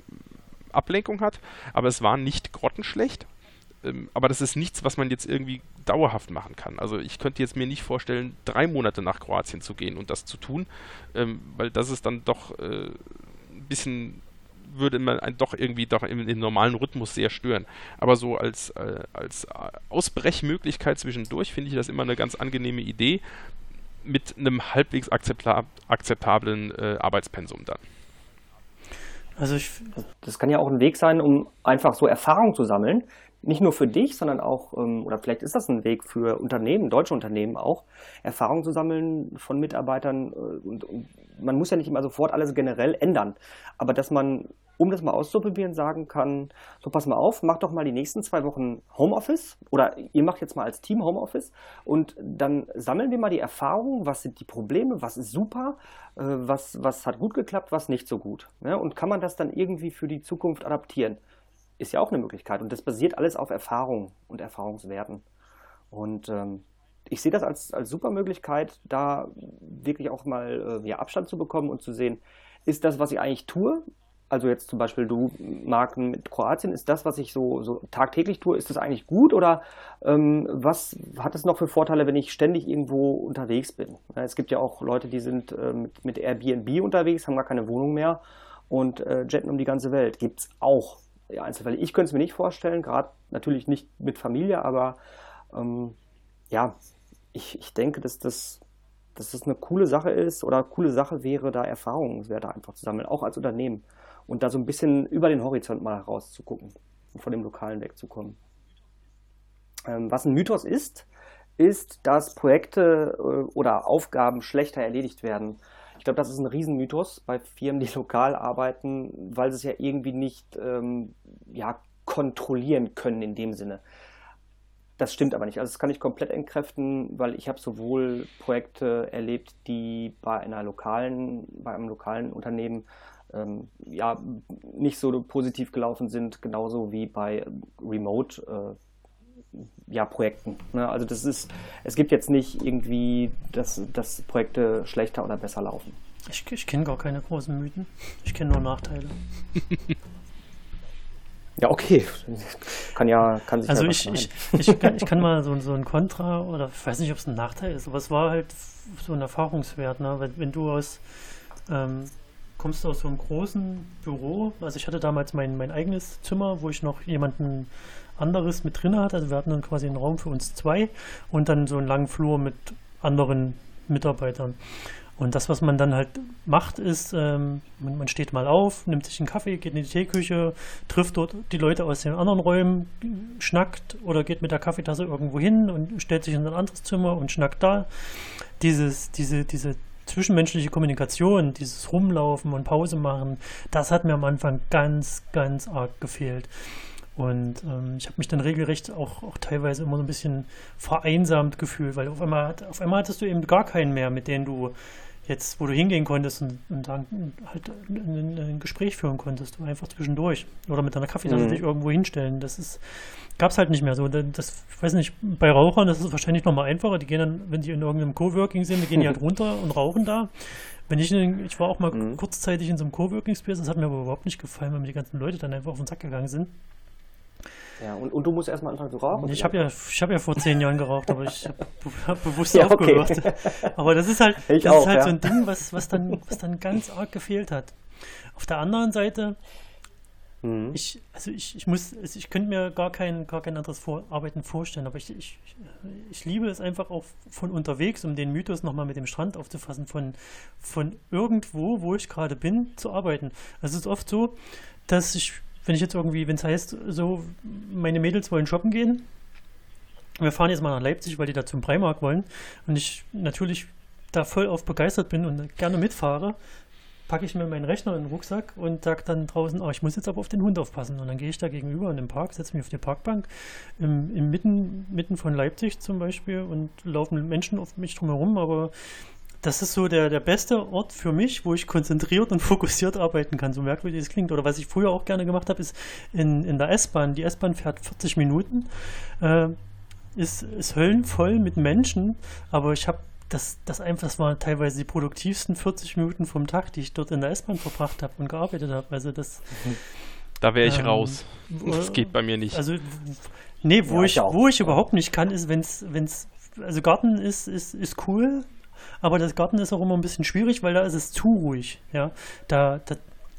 Ablenkung hat, aber es war nicht grottenschlecht ähm, aber das ist nichts, was man jetzt irgendwie dauerhaft machen kann. Also ich könnte jetzt mir nicht vorstellen, drei Monate nach Kroatien zu gehen und das zu tun, ähm, weil das ist dann doch äh, ein bisschen würde man doch irgendwie doch im, im, normalen Rhythmus sehr stören. Aber so als, äh, als Ausbrechmöglichkeit zwischendurch finde ich das immer eine ganz angenehme Idee. mit einem halbwegs akzeptablen äh, Arbeitspensum dann. Also ich, das kann ja auch ein Weg sein, um einfach so Erfahrung zu sammeln. Nicht nur für dich, sondern auch, ähm, oder vielleicht ist das ein Weg für Unternehmen, deutsche Unternehmen auch, Erfahrung zu sammeln von Mitarbeitern. Äh, und, man muss ja nicht immer sofort alles generell ändern. Aber dass man um das mal auszuprobieren, sagen kann, so pass mal auf, mach doch mal die nächsten zwei Wochen Homeoffice oder ihr macht jetzt mal als Team Homeoffice und dann sammeln wir mal die Erfahrungen, was sind die Probleme, was ist super, äh, was, was hat gut geklappt, was nicht so gut. Ne? Und kann man das dann irgendwie für die Zukunft adaptieren? Ist ja auch eine Möglichkeit und das basiert alles auf Erfahrung und Erfahrungswerten. Und ähm, ich sehe das als, als super Möglichkeit, da wirklich auch mal äh, ja, Abstand zu bekommen und zu sehen, ist das, was ich eigentlich tue, also jetzt zum Beispiel du, Marken mit Kroatien, ist das, was ich so, so tagtäglich tue, ist das eigentlich gut oder ähm, was hat es noch für Vorteile, wenn ich ständig irgendwo unterwegs bin? Es gibt ja auch Leute, die sind äh, mit, mit Airbnb unterwegs, haben gar keine Wohnung mehr und äh, jetten um die ganze Welt. Gibt es auch ja, Einzelfälle. Ich könnte es mir nicht vorstellen, gerade natürlich nicht mit Familie, aber ähm, ja, ich, ich denke, dass das dass das eine coole Sache ist oder coole Sache wäre, da Erfahrungswerte einfach zu sammeln, auch als Unternehmen und da so ein bisschen über den Horizont mal rauszugucken und von dem Lokalen wegzukommen. Ähm, was ein Mythos ist, ist, dass Projekte äh, oder Aufgaben schlechter erledigt werden. Ich glaube, das ist ein Riesenmythos bei Firmen, die lokal arbeiten, weil sie es ja irgendwie nicht ähm, ja, kontrollieren können in dem Sinne. Das stimmt aber nicht. Also das kann ich komplett entkräften, weil ich habe sowohl Projekte erlebt, die bei einer lokalen, bei einem lokalen Unternehmen ähm, ja, nicht so positiv gelaufen sind, genauso wie bei Remote äh, ja, Projekten. Ne? Also das ist, es gibt jetzt nicht irgendwie, dass, dass Projekte schlechter oder besser laufen. Ich, ich kenne gar keine großen Mythen. Ich kenne nur Nachteile. Ja, okay. Kann ja, kann sich Also ja ich, ich, ich, kann, ich kann mal so, so ein Kontra oder ich weiß nicht, ob es ein Nachteil ist, aber es war halt so ein Erfahrungswert, ne? wenn, wenn du aus ähm, kommst du aus so einem großen Büro. Also ich hatte damals mein, mein eigenes Zimmer, wo ich noch jemanden anderes mit drin hatte. Also wir hatten dann quasi einen Raum für uns zwei und dann so einen langen Flur mit anderen Mitarbeitern. Und das, was man dann halt macht, ist, ähm, man, man, steht mal auf, nimmt sich einen Kaffee, geht in die Teeküche, trifft dort die Leute aus den anderen Räumen, schnackt oder geht mit der Kaffeetasse irgendwo hin und stellt sich in ein anderes Zimmer und schnackt da. Dieses, diese, diese zwischenmenschliche Kommunikation, dieses Rumlaufen und Pause machen, das hat mir am Anfang ganz, ganz arg gefehlt. Und ähm, ich habe mich dann regelrecht auch, auch teilweise immer so ein bisschen vereinsamt gefühlt, weil auf einmal, auf einmal hattest du eben gar keinen mehr, mit denen du jetzt, wo du hingehen konntest und, und dann halt ein, ein, Gespräch führen konntest, einfach zwischendurch. Oder mit deiner Kaffeetasse mhm. dich irgendwo hinstellen. Das ist, gab es halt nicht mehr so. Das, ich weiß nicht, bei Rauchern das ist es wahrscheinlich nochmal einfacher. Die gehen dann, wenn die in irgendeinem Coworking sind, die gehen die halt runter und rauchen da. Wenn ich, in, ich war auch mal mhm. kurzzeitig in so einem Coworking Space, das hat mir aber überhaupt nicht gefallen, weil mir die ganzen Leute dann einfach auf den Sack gegangen sind. Ja, und, und du musst erstmal anfangen zu rauchen? Ich habe ja, hab ja vor zehn Jahren geraucht, aber ich habe hab bewusst ja, okay. aufgehört. Aber das ist halt, das auch, ist halt ja. so ein Ding, was, was, dann, was dann ganz arg gefehlt hat. Auf der anderen Seite, mhm. ich, also ich, ich muss, also ich könnte mir gar kein, gar kein anderes Vor Arbeiten vorstellen, aber ich, ich, ich liebe es einfach auch von unterwegs, um den Mythos nochmal mit dem Strand aufzufassen, von, von irgendwo, wo ich gerade bin, zu arbeiten. Also es ist oft so, dass ich wenn ich jetzt irgendwie, wenn es heißt, so, meine Mädels wollen shoppen gehen, wir fahren jetzt mal nach Leipzig, weil die da zum Primark wollen und ich natürlich da voll auf begeistert bin und gerne mitfahre, packe ich mir meinen Rechner in den Rucksack und sage dann draußen, oh, ich muss jetzt aber auf den Hund aufpassen. Und dann gehe ich da gegenüber in den Park, setze mich auf die Parkbank, im, im mitten, mitten von Leipzig zum Beispiel und laufen Menschen auf mich drumherum, aber das ist so der, der beste Ort für mich, wo ich konzentriert und fokussiert arbeiten kann, so merkwürdig es klingt. Oder was ich früher auch gerne gemacht habe, ist in, in der S-Bahn. Die S-Bahn fährt 40 Minuten, äh, ist, ist höllenvoll mit Menschen, aber ich habe das, das einfach, das waren teilweise die produktivsten 40 Minuten vom Tag, die ich dort in der S-Bahn verbracht habe und gearbeitet habe. Also das. Da wäre ich ähm, raus. Das geht bei mir nicht. Also, nee, wo ja, ich, ich wo ich überhaupt nicht kann, ist, wenn es, also Garten ist, ist, ist cool, aber das Garten ist auch immer ein bisschen schwierig, weil da ist es zu ruhig. Ja, da, da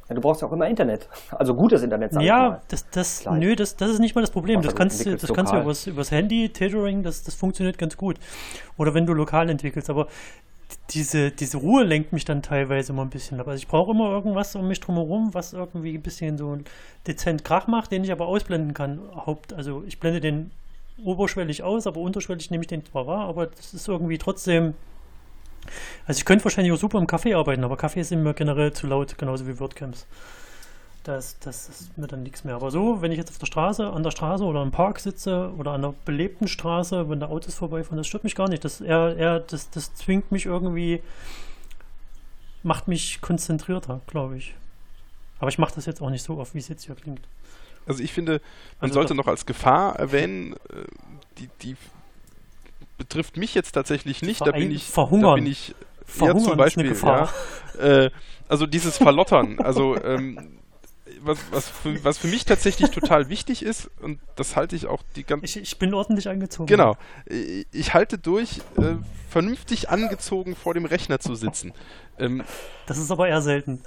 ja, du brauchst ja auch immer Internet. Also gutes Internet, sag Ja, das, das, nö, das, das ist nicht mal das Problem. Das kannst, du, das kannst du übers, übers Handy, Tethering, das, das funktioniert ganz gut. Oder wenn du lokal entwickelst. Aber diese, diese Ruhe lenkt mich dann teilweise immer ein bisschen ab. Also ich brauche immer irgendwas um mich drumherum, was irgendwie ein bisschen so dezent Krach macht, den ich aber ausblenden kann. Haupt, also ich blende den oberschwellig aus, aber unterschwellig nehme ich den zwar wahr, aber das ist irgendwie trotzdem. Also ich könnte wahrscheinlich auch super im Kaffee arbeiten, aber Kaffee ist mir generell zu laut, genauso wie WordCamps. Das, das ist mir dann nichts mehr. Aber so, wenn ich jetzt auf der Straße, an der Straße oder im Park sitze oder an einer belebten Straße, wenn da Autos vorbeifahren, das stört mich gar nicht. Das, eher, eher, das, das zwingt mich irgendwie, macht mich konzentrierter, glaube ich. Aber ich mache das jetzt auch nicht so oft, wie es jetzt hier klingt. Also ich finde, man also sollte noch als Gefahr erwähnen, äh, die, die betrifft mich jetzt tatsächlich nicht. Da bin ich, verhungern. Da bin ich verhungern ja, zum Beispiel, ja, äh, also dieses Verlottern, also ähm, was, was, für, was für mich tatsächlich total wichtig ist, und das halte ich auch die ganze. Ich, ich bin ordentlich angezogen. Genau. Ich halte durch, äh, vernünftig angezogen vor dem Rechner zu sitzen. Ähm, das ist aber eher selten.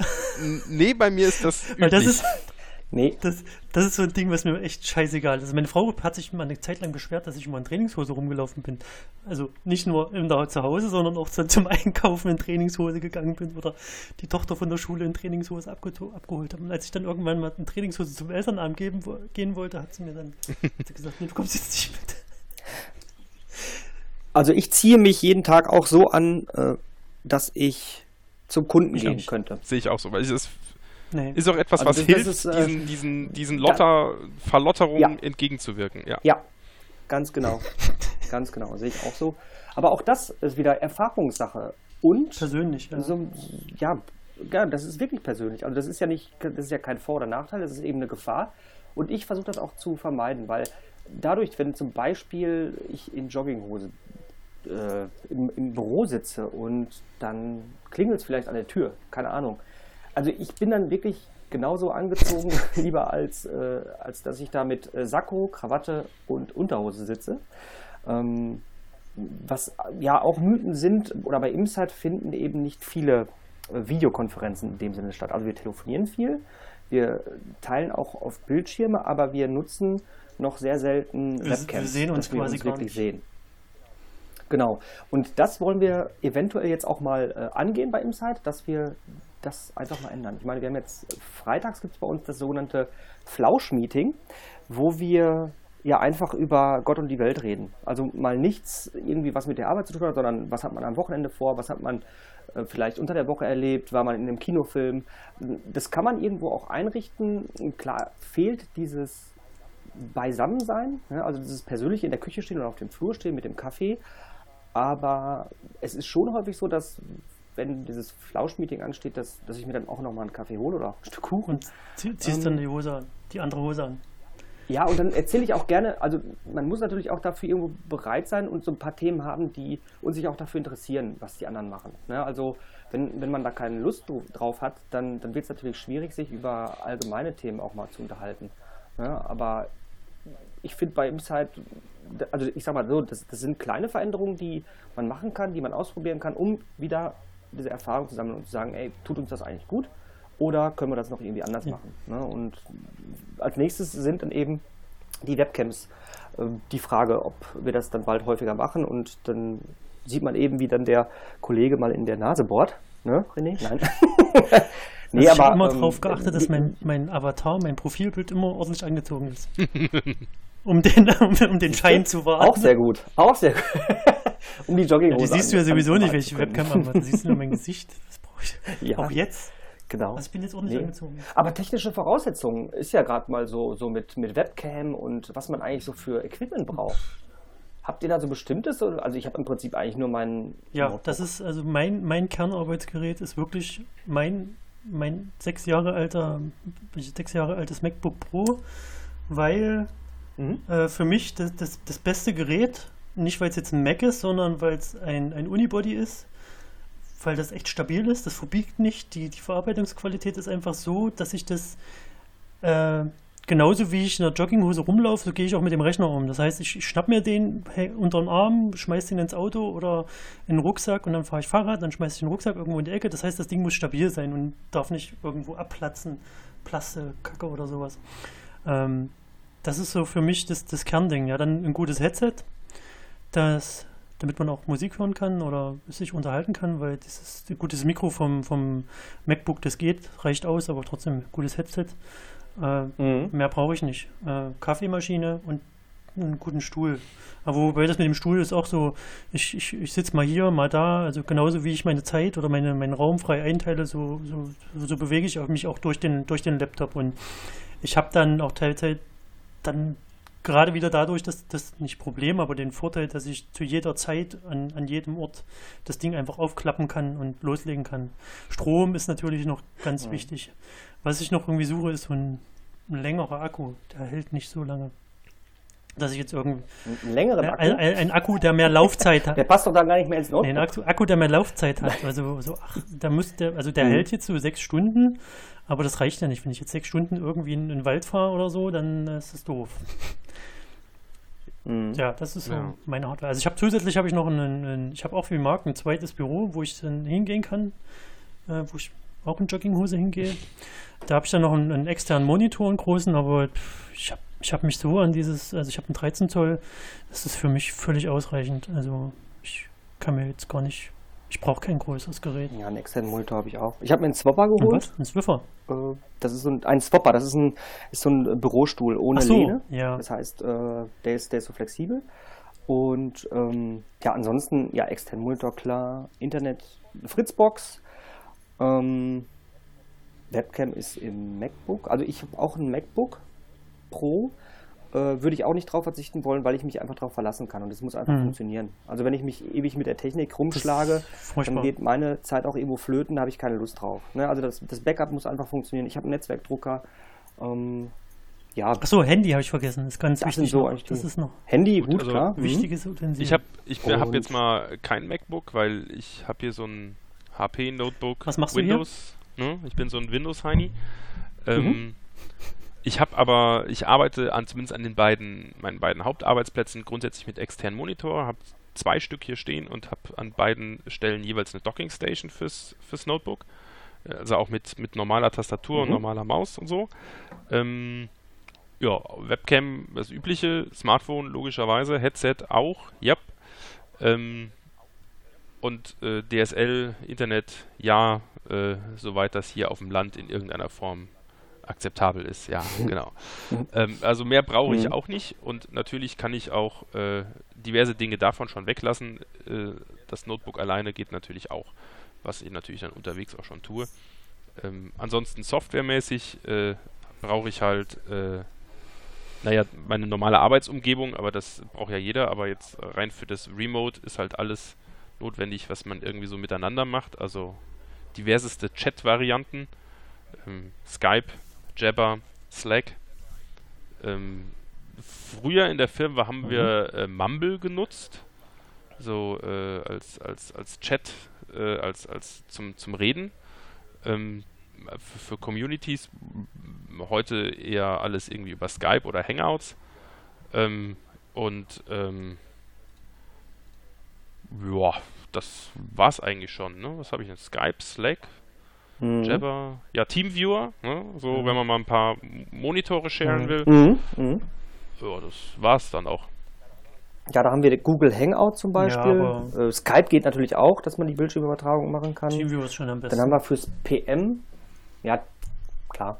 Nee, bei mir ist das. Weil das ist, Nee. Das, das ist so ein Ding, was mir echt scheißegal ist. Also meine Frau hat sich mal eine Zeit lang beschwert, dass ich immer in Trainingshose rumgelaufen bin. Also nicht nur im da zu Hause, sondern auch zum Einkaufen in Trainingshose gegangen bin oder die Tochter von der Schule in Trainingshose abge abgeholt habe. Und als ich dann irgendwann mal in Trainingshose zum Elternabend geben, gehen wollte, hat sie mir dann sie gesagt, nee, du kommst jetzt nicht mit. Also ich ziehe mich jeden Tag auch so an, äh, dass ich zum Kunden ich gehen könnte. Sehe ich auch so, weil ich das Nee. Ist auch etwas, also was hilft, ist, äh, diesen, diesen, diesen Lotter, Verlotterungen ja. entgegenzuwirken. Ja. ja, ganz genau. ganz genau, sehe ich auch so. Aber auch das ist wieder Erfahrungssache. Und persönlich, ja. So, ja, ja, das ist wirklich persönlich. Also das ist ja nicht, das ist ja kein Vor- oder Nachteil, das ist eben eine Gefahr. Und ich versuche das auch zu vermeiden, weil dadurch, wenn zum Beispiel ich in Jogginghose äh, im, im, Büro sitze und dann klingelt es vielleicht an der Tür, keine Ahnung, also ich bin dann wirklich genauso angezogen, lieber als, äh, als dass ich da mit äh, Sakko, Krawatte und Unterhose sitze. Ähm, was ja auch Mythen sind, oder bei Imsat finden eben nicht viele äh, Videokonferenzen in dem Sinne statt. Also wir telefonieren viel, wir teilen auch auf Bildschirme, aber wir nutzen noch sehr selten wir, Webcams, wir sehen uns quasi uns wirklich sehen. Genau. Und das wollen wir eventuell jetzt auch mal äh, angehen bei Insight, dass wir das einfach mal ändern. Ich meine, wir haben jetzt freitags gibt es bei uns das sogenannte Flausch-Meeting, wo wir ja einfach über Gott und die Welt reden. Also mal nichts irgendwie, was mit der Arbeit zu tun hat, sondern was hat man am Wochenende vor, was hat man äh, vielleicht unter der Woche erlebt, war man in einem Kinofilm. Das kann man irgendwo auch einrichten. Klar fehlt dieses Beisammensein, ja, also dieses persönliche in der Küche stehen oder auf dem Flur stehen mit dem Kaffee. Aber es ist schon häufig so, dass wenn dieses Flauschmeeting ansteht, dass, dass ich mir dann auch nochmal einen Kaffee hole oder ein Stück Kuchen. Und ziehst ähm, dann die Hose an, die andere Hose an. Ja, und dann erzähle ich auch gerne, also man muss natürlich auch dafür irgendwo bereit sein und so ein paar Themen haben, die uns sich auch dafür interessieren, was die anderen machen. Ne? Also wenn, wenn man da keine Lust drauf hat, dann, dann wird es natürlich schwierig, sich über allgemeine Themen auch mal zu unterhalten. Ne? Aber ich finde bei Insight, also ich sag mal so, das, das sind kleine Veränderungen, die man machen kann, die man ausprobieren kann, um wieder diese Erfahrung zu sammeln und zu sagen, ey, tut uns das eigentlich gut? Oder können wir das noch irgendwie anders ja. machen? Ne? Und als nächstes sind dann eben die Webcams äh, die Frage, ob wir das dann bald häufiger machen und dann sieht man eben, wie dann der Kollege mal in der Nase bohrt. Ne, René? Nein. nee, also ich habe immer ähm, darauf geachtet, dass mein, mein Avatar, mein Profilbild immer ordentlich angezogen ist. um den, um, um den Schein zu wahren. Auch sehr gut. Auch sehr gut. Um die Jogginghose. Ja, die siehst du ja sowieso nicht, welche Webcam am Du siehst nur mein Gesicht. Das brauche ich. Ja. Auch jetzt. Genau. Also ich bin jetzt ordentlich nee. angezogen. Aber technische Voraussetzungen ist ja gerade mal so, so mit, mit Webcam und was man eigentlich so für Equipment braucht. Habt ihr da so bestimmtes? Also ich habe im Prinzip eigentlich nur meinen. Ja, Notebook. das ist also mein, mein Kernarbeitsgerät ist wirklich mein, mein sechs Jahre alter, sechs Jahre altes MacBook Pro, weil mhm. äh, für mich das, das, das beste Gerät nicht, weil es jetzt ein Mac ist, sondern weil es ein, ein Unibody ist, weil das echt stabil ist, das verbiegt nicht. Die, die Verarbeitungsqualität ist einfach so, dass ich das äh, genauso wie ich in der Jogginghose rumlaufe, so gehe ich auch mit dem Rechner um. Das heißt, ich, ich schnapp mir den unter den Arm, schmeiß den ins Auto oder in den Rucksack und dann fahre ich Fahrrad, dann schmeiße ich den Rucksack irgendwo in die Ecke. Das heißt, das Ding muss stabil sein und darf nicht irgendwo abplatzen, Plaste, Kacke oder sowas. Ähm, das ist so für mich das, das Kernding. Ja, dann ein gutes Headset, das damit man auch Musik hören kann oder sich unterhalten kann, weil dieses gutes Mikro vom, vom MacBook, das geht, reicht aus, aber trotzdem gutes Headset. Äh, mhm. Mehr brauche ich nicht. Äh, Kaffeemaschine und einen guten Stuhl. Aber wobei das mit dem Stuhl ist auch so, ich, ich, ich sitze mal hier, mal da, also genauso wie ich meine Zeit oder meine, meinen Raum frei einteile, so, so, so bewege ich mich auch durch den, durch den Laptop und ich habe dann auch teilweise dann gerade wieder dadurch, dass das nicht Problem, aber den Vorteil, dass ich zu jeder Zeit an, an jedem Ort das Ding einfach aufklappen kann und loslegen kann. Strom ist natürlich noch ganz ja. wichtig. Was ich noch irgendwie suche, ist so ein, ein längerer Akku. Der hält nicht so lange dass ich jetzt irgendwie. Einen längeren Akku? Ein, ein, ein, Akku, der mehr Laufzeit hat. Der passt doch dann gar nicht mehr ins Notebook. Nee, ein Akku, Akku, der mehr Laufzeit hat. Also, so, ach, da müsste, also der mhm. hält jetzt so sechs Stunden, aber das reicht ja nicht. Wenn ich jetzt sechs Stunden irgendwie in, in den Wald fahre oder so, dann ist das doof. Mhm. Ja, das ist so ja. meine Hardware. Also ich habe zusätzlich habe ich noch einen, einen ich habe auch für Markt ein zweites Büro, wo ich dann hingehen kann, äh, wo ich auch in Jogginghose hingehe. Da habe ich dann noch einen, einen, externen Monitor, einen großen, aber ich habe ich habe mich so an dieses, also ich habe einen 13 Zoll, das ist für mich völlig ausreichend. Also ich kann mir jetzt gar nicht, ich brauche kein größeres Gerät. Ja, einen externen Monitor habe ich auch. Ich habe mir einen Swapper geholt. Was? Ein Swiffer? Äh, das ist so ein, ein Swapper, das ist, ein, ist so ein Bürostuhl ohne so, Lehne. Ja. Das heißt, äh, der, ist, der ist so flexibel. Und ähm, ja, ansonsten, ja, externen Monitor, klar, Internet, Fritzbox, ähm, Webcam ist im MacBook. Also ich habe auch ein MacBook, Pro äh, würde ich auch nicht drauf verzichten wollen, weil ich mich einfach darauf verlassen kann und es muss einfach mhm. funktionieren. Also wenn ich mich ewig mit der Technik rumschlage, dann geht meine Zeit auch irgendwo flöten, da habe ich keine Lust drauf. Ne? Also das, das, Backup muss einfach funktionieren. Ich habe einen Netzwerkdrucker. Ähm, ja. Achso, Handy habe ich vergessen, das ist ganz das wichtig. So das ist noch Handy, gut, gut also klar. Mhm. Wichtiges Utensil. Ich habe ich hab jetzt mal kein MacBook, weil ich habe hier so ein HP-Notebook. Was machst Windows, du hier? Ne? Ich bin so ein Windows-Heini. Ähm, mhm. Ich habe aber, ich arbeite an, zumindest an den beiden, meinen beiden Hauptarbeitsplätzen grundsätzlich mit externen Monitor, habe zwei Stück hier stehen und habe an beiden Stellen jeweils eine Docking Station fürs, fürs Notebook. Also auch mit, mit normaler Tastatur mhm. und normaler Maus und so. Ähm, ja, Webcam, das übliche, Smartphone logischerweise, Headset auch, ja. Ähm, und äh, DSL, Internet, ja, äh, soweit das hier auf dem Land in irgendeiner Form akzeptabel ist, ja, genau. ähm, also mehr brauche ich mhm. auch nicht und natürlich kann ich auch äh, diverse Dinge davon schon weglassen. Äh, das Notebook alleine geht natürlich auch, was ich natürlich dann unterwegs auch schon tue. Ähm, ansonsten softwaremäßig äh, brauche ich halt, äh, naja, meine normale Arbeitsumgebung, aber das braucht ja jeder, aber jetzt rein für das Remote ist halt alles notwendig, was man irgendwie so miteinander macht, also diverseste Chat-Varianten, ähm, Skype, Jabber, Slack. Ähm, früher in der Firma haben mhm. wir äh, Mumble genutzt, so äh, als, als, als Chat, äh, als, als zum, zum Reden. Ähm, für, für, Communities heute eher alles irgendwie über Skype oder Hangouts. Ähm, und ähm, ja, das war's eigentlich schon. Ne? Was habe ich denn? Skype, Slack, Mhm. Jabber, ja, Teamviewer, ne? so mhm. wenn man mal ein paar Monitore sharen mhm. will. Mhm. Mhm. Ja, das war's dann auch. Ja, da haben wir Google Hangout zum Beispiel. Ja, äh, Skype geht natürlich auch, dass man die Bildschirmübertragung machen kann. Teamviewer ist schon am besten. Dann haben wir fürs PM, ja, klar.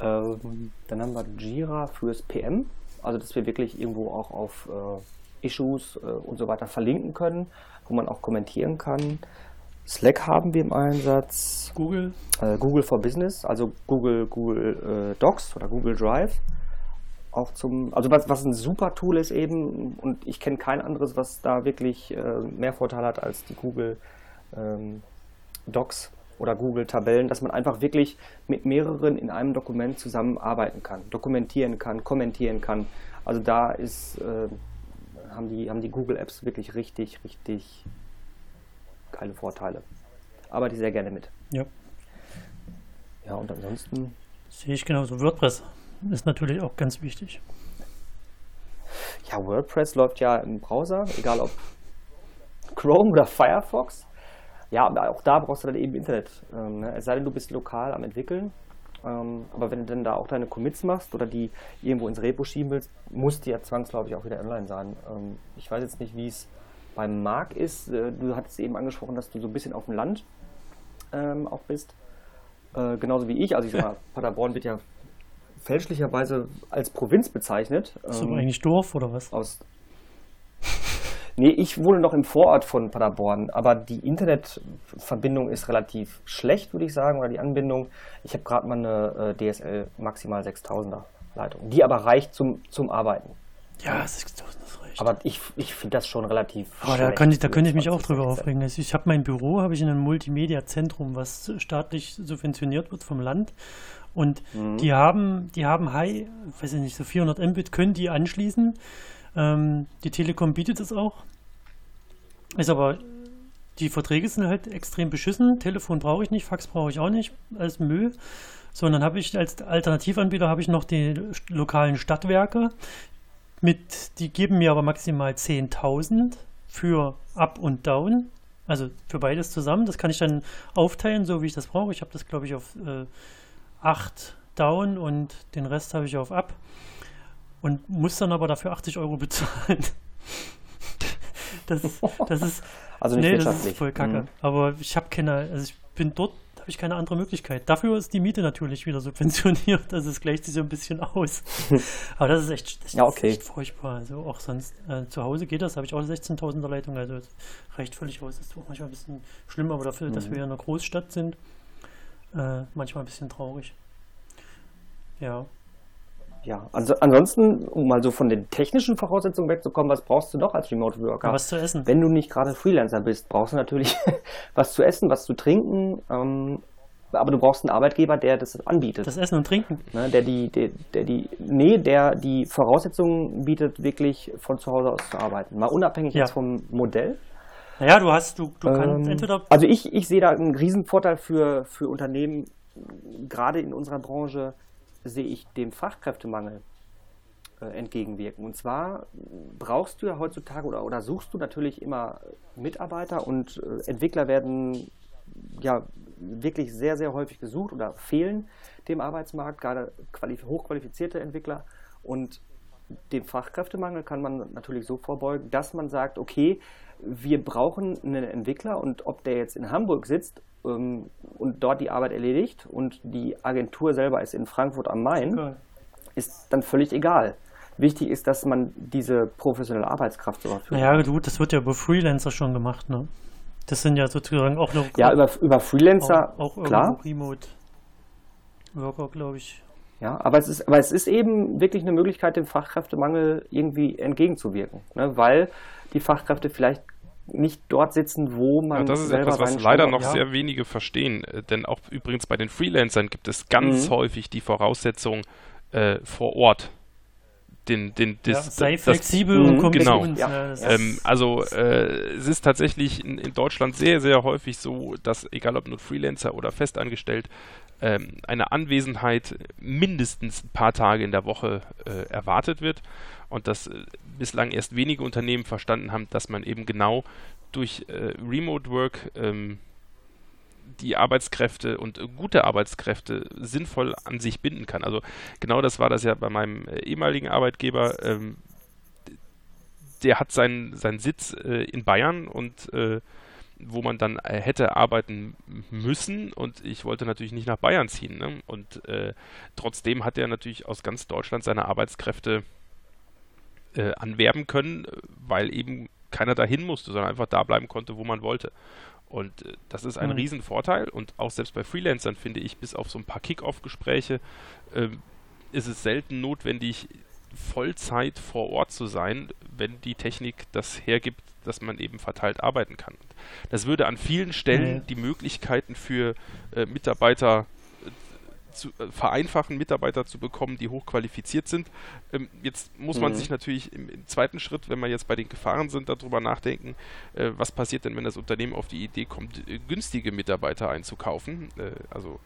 Ähm, dann haben wir Jira fürs PM, also dass wir wirklich irgendwo auch auf äh, Issues äh, und so weiter verlinken können, wo man auch kommentieren kann. Slack haben wir im Einsatz. Google? Äh, Google for Business, also Google, Google äh, Docs oder Google Drive. Auch zum, also was, was ein super Tool ist eben, und ich kenne kein anderes, was da wirklich äh, mehr Vorteile hat als die Google ähm, Docs oder Google Tabellen, dass man einfach wirklich mit mehreren in einem Dokument zusammenarbeiten kann, dokumentieren kann, kommentieren kann. Also da ist, äh, haben, die, haben die Google Apps wirklich richtig, richtig keine Vorteile. Arbeite sehr gerne mit. Ja. Ja, und ansonsten. Sehe ich genauso. WordPress ist natürlich auch ganz wichtig. Ja, WordPress läuft ja im Browser, egal ob Chrome oder Firefox. Ja, aber auch da brauchst du dann eben Internet. Ähm, ne? Es sei denn, du bist lokal am entwickeln. Ähm, aber wenn du dann da auch deine Commits machst oder die irgendwo ins Repo schieben willst, muss die ja zwangsläufig auch wieder online sein. Ähm, ich weiß jetzt nicht, wie es beim Marc ist, äh, du hattest eben angesprochen, dass du so ein bisschen auf dem Land ähm, auch bist. Äh, genauso wie ich. Also ich sag mal, Paderborn wird ja fälschlicherweise als Provinz bezeichnet. Ist ähm, aber eigentlich Dorf oder was? Aus Nee, ich wohne noch im Vorort von Paderborn, aber die Internetverbindung ist relativ schlecht, würde ich sagen, oder die Anbindung. Ich habe gerade mal eine äh, DSL maximal 6000er Leitung, die aber reicht zum, zum Arbeiten. Ja, 6000 ist reicht. Aber ich, ich finde das schon relativ Aber da, kann ich, da könnte ich mich auch drüber aufregen. Ich habe mein Büro, habe ich in einem Multimedia-Zentrum, was staatlich subventioniert wird vom Land. Und mhm. die haben, die haben High, weiß ich nicht, so 400 Mbit können die anschließen. Ähm, die Telekom bietet es auch. Ist aber, die Verträge sind halt extrem beschissen. Telefon brauche ich nicht, Fax brauche ich auch nicht, als Müll. So, und dann habe ich als Alternativanbieter habe ich noch die lokalen Stadtwerke. Mit, die geben mir aber maximal 10.000 für Up und Down. Also für beides zusammen. Das kann ich dann aufteilen, so wie ich das brauche. Ich habe das, glaube ich, auf äh, 8 Down und den Rest habe ich auf Up und muss dann aber dafür 80 Euro bezahlen. das, das ist. Also nicht nee, das ist voll kacke. Mhm. Aber ich habe keine, also ich bin dort, habe ich keine andere Möglichkeit. Dafür ist die Miete natürlich wieder subventioniert, also es gleicht sich so ein bisschen aus. aber das ist echt, das ja, okay. ist echt furchtbar. Also auch sonst, äh, zu Hause geht das, habe ich auch 16.000er Leitung, also das reicht völlig aus. Das ist auch manchmal ein bisschen schlimm, aber dafür, mhm. dass wir in einer Großstadt sind, äh, manchmal ein bisschen traurig. Ja. Ja, also ansonsten, um mal so von den technischen Voraussetzungen wegzukommen, was brauchst du noch als Remote Worker? Was zu essen. Wenn du nicht gerade Freelancer bist, brauchst du natürlich was zu essen, was zu trinken. Ähm, aber du brauchst einen Arbeitgeber, der das anbietet. Das Essen und Trinken. Ne, der die, der, der die, nee, der die Voraussetzungen bietet, wirklich von zu Hause aus zu arbeiten. Mal unabhängig ja. jetzt vom Modell. Naja, du hast, du, du kannst ähm, entweder. Also ich, ich sehe da einen Riesenvorteil für, für Unternehmen, gerade in unserer Branche, sehe ich dem Fachkräftemangel äh, entgegenwirken. Und zwar brauchst du ja heutzutage oder, oder suchst du natürlich immer Mitarbeiter und äh, Entwickler werden ja wirklich sehr, sehr häufig gesucht oder fehlen dem Arbeitsmarkt, gerade hochqualifizierte Entwickler. Und dem Fachkräftemangel kann man natürlich so vorbeugen, dass man sagt, okay, wir brauchen einen Entwickler und ob der jetzt in Hamburg sitzt ähm, und dort die Arbeit erledigt und die Agentur selber ist in Frankfurt am Main, okay. ist dann völlig egal. Wichtig ist, dass man diese professionelle Arbeitskraft zur Verfügung hat. gut, das wird ja über Freelancer schon gemacht, ne? Das sind ja sozusagen auch noch. Ja, über, über Freelancer, auch, auch klar. Remote Worker, glaube ich. Ja, aber es ist, aber es ist eben wirklich eine Möglichkeit, dem Fachkräftemangel irgendwie entgegenzuwirken, ne? weil die Fachkräfte vielleicht nicht dort sitzen, wo man. Ja, das ist etwas, was leider noch ja. sehr wenige verstehen. Äh, denn auch übrigens bei den Freelancern gibt es ganz mhm. häufig die Voraussetzung äh, vor Ort. Den, den, das, ja, sei das, flexibel das, und komm genau. Uns, ja. ähm, also äh, es ist tatsächlich in, in, Deutschland sehr, sehr häufig so, dass egal ob nur Freelancer oder festangestellt, ähm, eine Anwesenheit mindestens ein paar Tage in der Woche äh, erwartet wird und dass äh, bislang erst wenige Unternehmen verstanden haben, dass man eben genau durch äh, Remote Work ähm, die Arbeitskräfte und äh, gute Arbeitskräfte sinnvoll an sich binden kann. Also genau das war das ja bei meinem äh, ehemaligen Arbeitgeber. Ähm, der hat seinen, seinen Sitz äh, in Bayern und äh, wo man dann äh, hätte arbeiten müssen und ich wollte natürlich nicht nach Bayern ziehen. Ne? Und trotzdem hat er natürlich aus ganz Deutschland seine Arbeitskräfte äh, anwerben können, weil eben keiner dahin musste, sondern einfach da bleiben konnte, wo man wollte. Und äh, das ist ein mhm. Riesenvorteil und auch selbst bei Freelancern finde ich, bis auf so ein paar Kick-Off-Gespräche äh, ist es selten notwendig, Vollzeit vor Ort zu sein, wenn die Technik das hergibt, dass man eben verteilt arbeiten kann. Das würde an vielen Stellen mhm. die Möglichkeiten für äh, Mitarbeiter zu äh, vereinfachen, Mitarbeiter zu bekommen, die hochqualifiziert sind. Ähm, jetzt muss man mhm. sich natürlich im, im, zweiten Schritt, wenn wir jetzt bei den Gefahren sind, darüber nachdenken, äh, was passiert denn, wenn das Unternehmen auf die Idee kommt, äh, günstige Mitarbeiter einzukaufen. Äh, also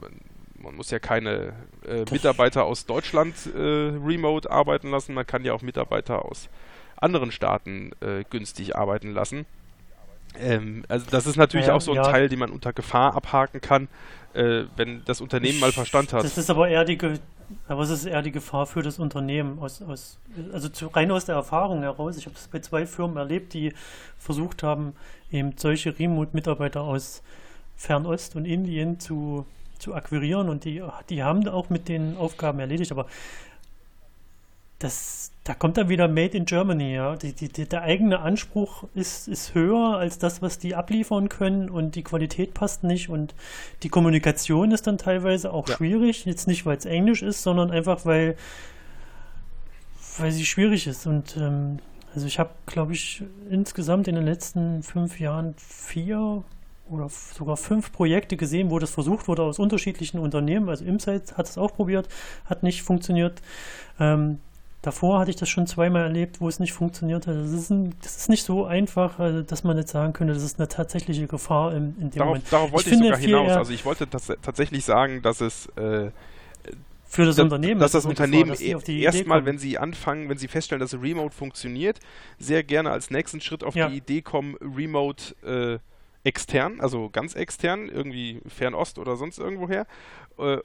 man, man, muss ja keine äh, Mitarbeiter aus Deutschland äh, remote arbeiten lassen, man kann ja auch Mitarbeiter aus anderen Staaten günstig arbeiten lassen. Ähm, also das ist natürlich Ja, auch so ein ja. Teil, den man unter Gefahr abhaken kann, äh, wenn das Unternehmen mal Verstand hat. Das ist aber eher die, Ge aber es ist eher die Gefahr für das Unternehmen. Aus, aus, also zu, rein aus der Erfahrung heraus. Ich habe das bei zwei Firmen erlebt, die versucht haben, eben solche Remote-Mitarbeiter aus Fernost und Indien zu, zu akquirieren und die, die haben auch mit den Aufgaben erledigt, aber das, da kommt dann wieder Made in Germany, ja. Die, die, die, der eigene Anspruch ist, ist höher als das, was die abliefern können und die Qualität passt nicht und die Kommunikation ist dann teilweise auch Ja. schwierig. Jetzt nicht, weil es Englisch ist, sondern einfach, weil, weil sie schwierig ist. Und ähm, also ich habe, glaube ich, insgesamt in den letzten fünf Jahren vier oder sogar fünf Projekte gesehen, wo das versucht wurde aus unterschiedlichen Unternehmen. Also Imsight hat es auch probiert, hat nicht funktioniert. Ähm, davor hatte ich das schon zweimal erlebt, wo es nicht funktioniert hat. Das ist, ein, das ist nicht so einfach, also, dass man jetzt sagen könnte, das ist eine tatsächliche Gefahr im, in dem Darauf, Moment. darauf wollte ich, finde sogar hinaus. Also ich wollte tats tatsächlich sagen, dass es äh, Für das dass, Unternehmen dass das eine Unternehmen Idee erstmal, wenn sie anfangen, wenn sie feststellen, dass Remote funktioniert, sehr gerne als nächsten Schritt auf Ja. die Idee kommen, Remote äh, extern, also ganz extern, irgendwie Fernost oder sonst irgendwoher. Äh,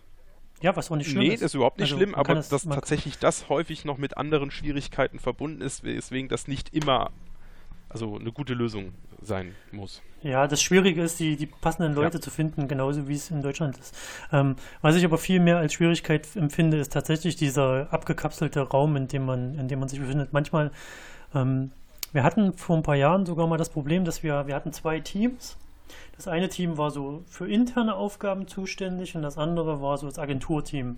Ja, was auch nicht schlimm nee, ist. das ist überhaupt nicht Also, schlimm, aber das- dass tatsächlich das häufig noch mit anderen Schwierigkeiten verbunden ist, weswegen das nicht immer also eine gute Lösung sein muss. Ja, das Schwierige ist, die, die passenden Leute zu finden, genauso wie es in Deutschland ist. Ähm, was ich aber viel mehr als Schwierigkeit empfinde, ist tatsächlich dieser abgekapselte Raum, in dem man, in dem man sich befindet. Manchmal, ähm, wir hatten vor ein paar Jahren sogar mal das Problem, dass wir, wir hatten zwei Teams. Das eine Team war so für interne Aufgaben zuständig und das andere war so das Agenturteam.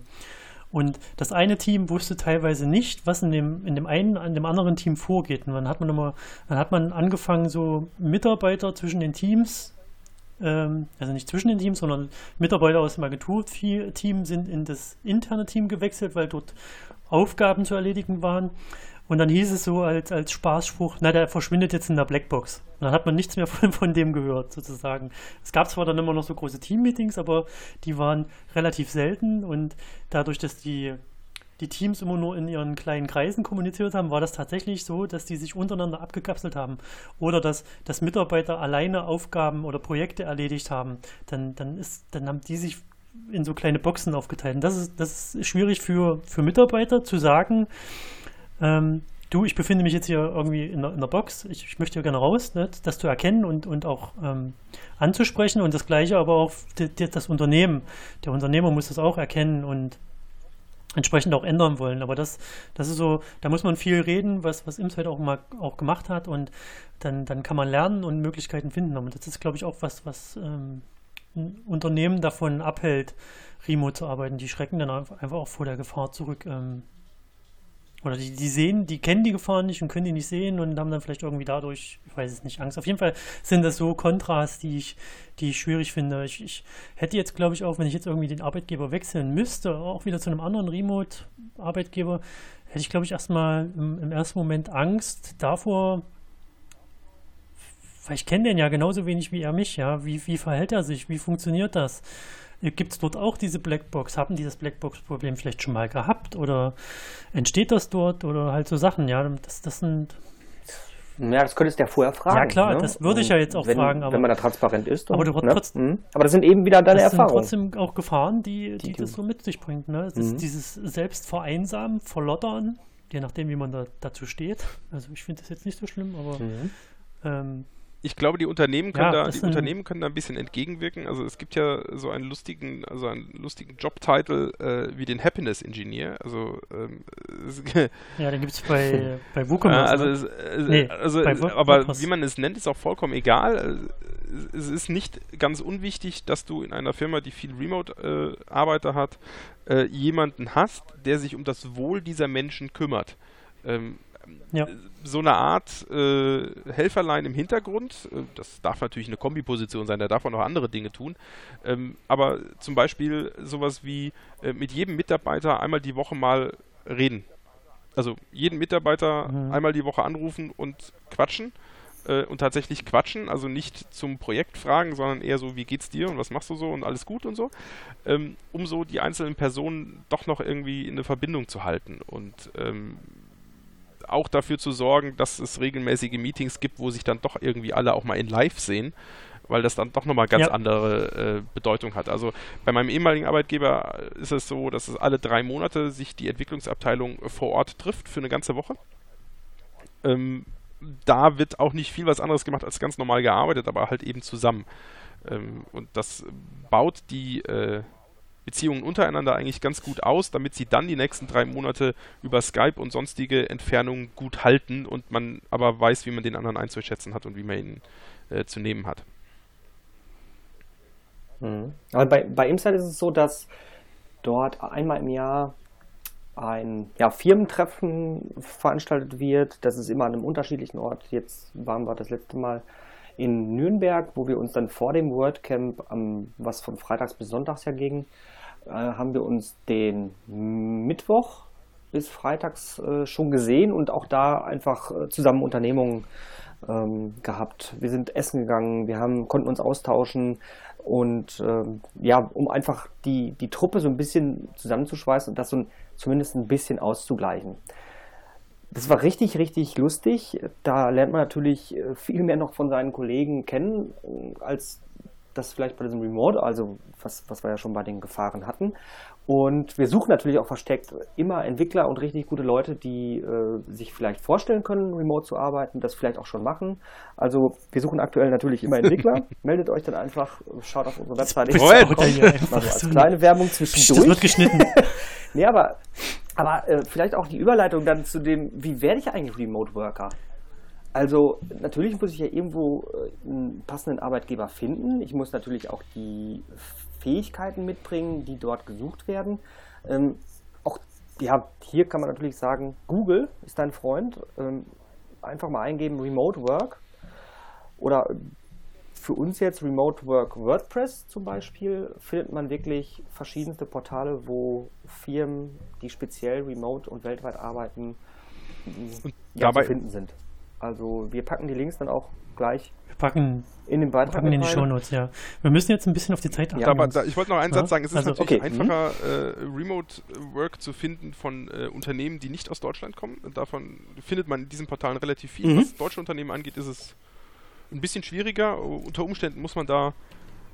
Und das eine Team wusste teilweise nicht, was in dem, in dem einen, an dem anderen Team vorgeht. Und dann hat man immer, dann hat man angefangen, so Mitarbeiter zwischen den Teams, ähm, also nicht zwischen den Teams, sondern Mitarbeiter aus dem Agenturteam sind in das interne Team gewechselt, weil dort Aufgaben zu erledigen waren. Und dann hieß es so als, als Spaßspruch, na, der verschwindet jetzt in der Blackbox. Und dann hat man nichts mehr von, von dem gehört, sozusagen. Es gab zwar dann immer noch so große Teammeetings, aber die waren relativ selten und dadurch, dass die, die Teams immer nur in ihren kleinen Kreisen kommuniziert haben, war das tatsächlich so, dass die sich untereinander abgekapselt haben. Oder dass, dass Mitarbeiter alleine Aufgaben oder Projekte erledigt haben. Dann, dann, ist, dann haben die sich in so kleine Boxen aufgeteilt. Und das ist, das ist schwierig für, für Mitarbeiter zu sagen, ähm, du, ich befinde mich jetzt hier irgendwie in der, in der Box, ich, ich möchte gerne raus, ne? das zu erkennen und, und auch ähm, anzusprechen und das gleiche aber auch das Unternehmen. Der Unternehmer muss das auch erkennen und entsprechend auch ändern wollen. Aber das, das ist so, da muss man viel reden, was, was Imsight auch mal auch gemacht hat und dann, dann kann man lernen und Möglichkeiten finden. Und das ist, glaube ich, auch was, was ähm, ein Unternehmen davon abhält, remote zu arbeiten. Die schrecken dann einfach einfach auch vor der Gefahr zurück. Ähm, oder die, die sehen, die kennen die Gefahr nicht und können die nicht sehen und haben dann vielleicht irgendwie dadurch, ich weiß es nicht, Angst. Auf jeden Fall sind das so Kontras, die ich, die ich schwierig finde. Ich, ich hätte jetzt, glaube ich, auch, wenn ich jetzt irgendwie den Arbeitgeber wechseln müsste, auch wieder zu einem anderen Remote-Arbeitgeber, hätte ich, glaube ich, erstmal im, im ersten Moment Angst davor, weil ich kenne den ja genauso wenig wie er mich, ja. Wie, wie verhält er sich? Wie funktioniert das? Gibt es dort auch diese Blackbox? Haben die das Blackbox-Problem vielleicht schon mal gehabt? Oder entsteht das dort? Oder halt so Sachen, ja. Das, das sind. Ja, das könntest du ja vorher fragen. Ja, klar, ne? das würde ich ja jetzt auch wenn, fragen, aber- wenn man da transparent ist. Aber und, du hast ne? trotzdem- Mhm. Aber das sind eben wieder deine das sind Erfahrungen. trotzdem auch Gefahren, die, die, Die du- das so mit sich bringt. Ne? Das ist Mhm. dieses Selbstvereinsamen, Verlottern, je nachdem, wie man da, dazu steht. Also ich finde das jetzt nicht so schlimm, aber Mhm. ähm, Ich glaube, die Unternehmen können Ja, da, die Unternehmen können da ein bisschen entgegenwirken. Also es gibt ja so einen lustigen, also einen lustigen Jobtitel äh, wie den Happiness Engineer. Also, ähm, es, ja, den gibt es bei, bei WooCommerce. also, ne? es, äh, Nee, also bei aber WordPress. wie man es nennt, ist auch vollkommen egal. Äh, Es ist nicht ganz unwichtig, dass du in einer Firma, die viel Remote-Arbeiter hat, äh, jemanden hast, der sich um das Wohl dieser Menschen kümmert. Ähm, Ja. So eine Art äh, Helferlein im Hintergrund, äh, das darf natürlich eine Kombiposition sein, der darf auch noch andere Dinge tun, ähm, aber zum Beispiel sowas wie äh, mit jedem Mitarbeiter einmal die Woche mal reden. Also jeden Mitarbeiter Mhm. einmal die Woche anrufen und quatschen äh, und tatsächlich quatschen, also nicht zum Projekt fragen, sondern eher so, wie geht's dir und was machst du so und alles gut und so, ähm, um so die einzelnen Personen doch noch irgendwie in eine Verbindung zu halten und ähm, auch dafür zu sorgen, dass es regelmäßige Meetings gibt, wo sich dann doch irgendwie alle auch mal in Live sehen, weil das dann doch nochmal ganz ja. andere äh, Bedeutung hat. Also bei meinem ehemaligen Arbeitgeber ist es so, dass es alle drei Monate sich die Entwicklungsabteilung vor Ort trifft für eine ganze Woche. Ähm, da wird auch nicht viel was anderes gemacht als ganz normal gearbeitet, aber halt eben zusammen. Ähm, und das baut die äh, Beziehungen untereinander eigentlich ganz gut aus, damit sie dann die nächsten drei Monate über Skype und sonstige Entfernungen gut halten und man aber weiß, wie man den anderen einzuschätzen hat und wie man ihn äh, zu nehmen hat. Mhm. Aber bei, bei Imside ist es so, dass dort einmal im Jahr ein ja, Firmentreffen veranstaltet wird. Das ist immer an einem unterschiedlichen Ort. Jetzt waren wir das letzte Mal in Nürnberg, wo wir uns dann vor dem WordCamp, was von Freitags bis Sonntags ja ging, äh, haben wir uns den Mittwoch bis Freitags äh, schon gesehen und auch da einfach äh, zusammen Unternehmungen ähm, gehabt. Wir sind essen gegangen, wir haben, konnten uns austauschen und ähm, ja, um einfach die, die Truppe so ein bisschen zusammenzuschweißen und das so ein, zumindest ein bisschen auszugleichen. Das war richtig, richtig lustig. Da lernt man natürlich viel mehr noch von seinen Kollegen kennen, als das vielleicht bei diesem Remote, also was, was wir ja schon bei den Gefahren hatten. Und wir suchen natürlich auch versteckt immer Entwickler und richtig gute Leute, die äh, sich vielleicht vorstellen können, remote zu arbeiten, das vielleicht auch schon machen. Also wir suchen aktuell natürlich immer Entwickler. Meldet euch dann einfach, schaut auf unsere Webseite. Das also als kleine Werbung zwischendurch. Das wird geschnitten. nee, aber, aber äh, vielleicht auch die Überleitung dann zu dem, wie werde ich eigentlich Remote Worker? Also natürlich muss ich ja irgendwo äh, einen passenden Arbeitgeber finden. Ich muss natürlich auch die Fähigkeiten mitbringen, die dort gesucht werden. Ähm, auch ja, hier kann man natürlich sagen, Google ist dein Freund. Ähm, einfach mal eingeben Remote Work oder für uns jetzt Remote Work WordPress zum Beispiel findet man wirklich verschiedenste Portale, wo Firmen, die speziell remote und weltweit arbeiten, ja, zu finden sind. Also wir packen die Links dann auch gleich wir packen, in den Beitrag packen in die Shownotes, ja. Wir müssen jetzt ein bisschen auf die Zeit achten. Ja, aber da, ich wollte noch einen ja? Satz sagen. Es ist also, natürlich okay. einfacher, mhm. äh, Remote Work zu finden von äh, Unternehmen, die nicht aus Deutschland kommen. Davon findet man in diesen Portalen relativ viel. Mhm. Was deutsche Unternehmen angeht, ist es ein bisschen schwieriger. Unter Umständen muss man da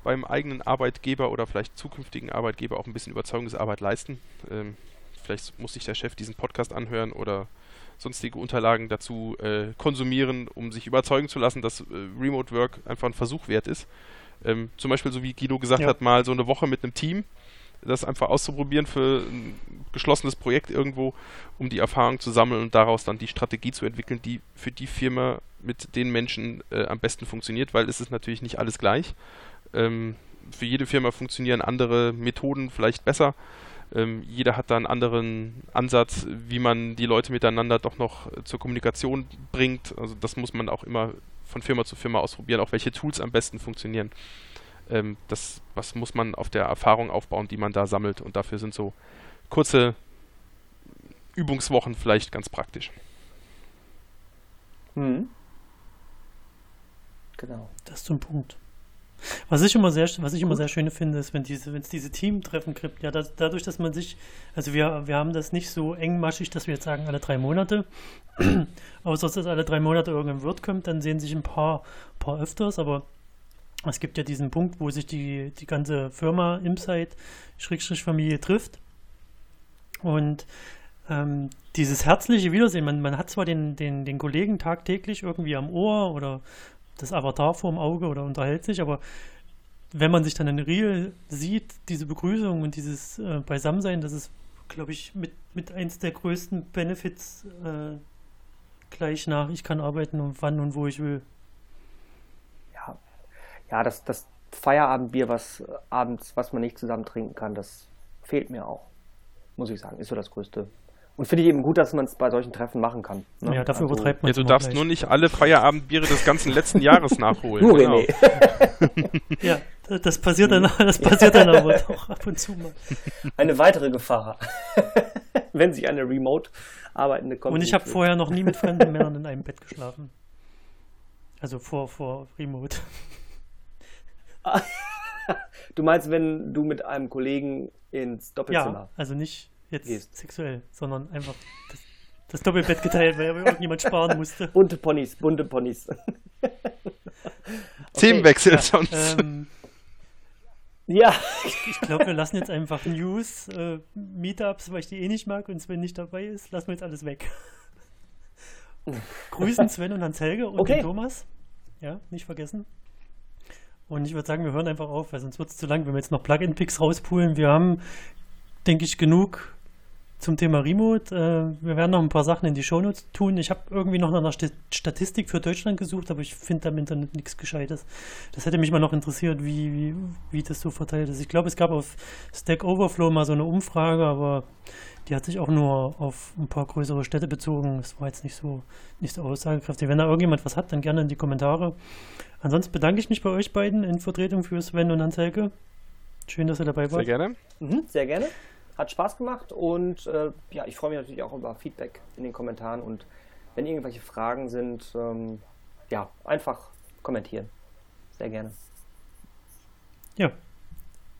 beim eigenen Arbeitgeber oder vielleicht zukünftigen Arbeitgeber auch ein bisschen Überzeugungsarbeit leisten. Ähm, vielleicht muss sich der Chef diesen Podcast anhören oder sonstige Unterlagen dazu äh, konsumieren, um sich überzeugen zu lassen, dass äh, Remote Work einfach ein Versuch wert ist. Ähm, zum Beispiel, so wie Guido gesagt ja. hat, mal so eine Woche mit einem Team, das einfach auszuprobieren für ein geschlossenes Projekt irgendwo, um die Erfahrung zu sammeln und daraus dann die Strategie zu entwickeln, die für die Firma mit den Menschen äh, am besten funktioniert, weil es ist natürlich nicht alles gleich. Ähm, für jede Firma funktionieren andere Methoden vielleicht besser. Ähm, jeder hat da einen anderen Ansatz, wie man die Leute miteinander doch noch zur Kommunikation bringt. Also das muss man auch immer von Firma zu Firma ausprobieren, auch welche Tools am besten funktionieren. Ähm, das was muss man auf der Erfahrung aufbauen, die man da sammelt. Und dafür sind so kurze Übungswochen vielleicht ganz praktisch. Hm. Genau. Das ist ein Punkt. Was ich immer sehr, was ich immer sehr schön finde, ist, wenn diese, wenn es diese Teamtreffen gibt, ja, das, dadurch, dass man sich, also wir, wir haben das nicht so engmaschig, dass wir jetzt sagen, alle drei Monate, außer dass alle drei Monate irgendein Wirt kommt, dann sehen sich ein paar, paar öfters, aber es gibt ja diesen Punkt, wo sich die, die ganze Firma Insight, Schrägstrich Familie trifft. Und ähm, dieses herzliche Wiedersehen, man, man hat zwar den, den, den Kollegen tagtäglich irgendwie am Ohr oder das Avatar vorm Auge oder unterhält sich, aber wenn man sich dann in Real sieht, diese Begrüßung und dieses äh, Beisammensein, das ist, glaube ich, mit, mit eins der größten Benefits äh, gleich nach, ich kann arbeiten und wann und wo ich will. Ja, ja das, das Feierabendbier, was äh, abends, was man nicht zusammen trinken kann, das fehlt mir auch. Muss ich sagen, ist so das größte und finde ich eben gut, dass man es bei solchen Treffen machen kann. Ne? Ja, dafür also, übertreibt man Ja, du darfst gleich. nur nicht alle Feierabendbiere des ganzen letzten Jahres nachholen. Nur genau. ja, das passiert dann, das passiert dann aber doch ab und zu mal. Eine weitere Gefahr, wenn sich eine remote arbeitende kommt. Und ich habe vorher noch nie mit fremden Männern in einem Bett geschlafen. Also vor, vor Remote. du meinst, wenn du mit einem Kollegen ins Doppelzimmer? Ja, also nicht jetzt Gehst. sexuell, sondern einfach das, das Doppelbett geteilt, weil irgendjemand sparen musste. Bunte Ponys, bunte Ponys. Themenwechsel Ja, sonst. ähm, ja, ich glaube, wir lassen jetzt einfach News, äh, Meetups, weil ich die eh nicht mag und Sven nicht dabei ist, lassen wir jetzt alles weg. Grüßen Sven und Hans-Helge und Okay. den Thomas. Ja, nicht vergessen. Und ich würde sagen, wir hören einfach auf, weil sonst wird es zu lang, wenn wir jetzt noch Plugin-Picks rauspulen. Wir haben, denke ich, genug zum Thema Remote. Äh, wir werden noch ein paar Sachen in die Shownotes tun. Ich habe irgendwie noch nach einer St Statistik für Deutschland gesucht, aber ich finde da im Internet nichts Gescheites. Das hätte mich mal noch interessiert, wie, wie, wie das so verteilt ist. Ich glaube, es gab auf Stack Overflow mal so eine Umfrage, aber die hat sich auch nur auf ein paar größere Städte bezogen. Das war jetzt nicht so, nicht so aussagekräftig. Wenn da irgendjemand was hat, dann gerne in die Kommentare. Ansonsten bedanke ich mich bei euch beiden in Vertretung für Sven und Hans-Helge. Schön, dass ihr dabei Sehr wart. gerne. mhm, sehr gerne. Hat Spaß gemacht und äh, ja, ich freue mich natürlich auch über Feedback in den Kommentaren und wenn irgendwelche Fragen sind, ähm, ja, einfach kommentieren. Sehr gerne. Ja.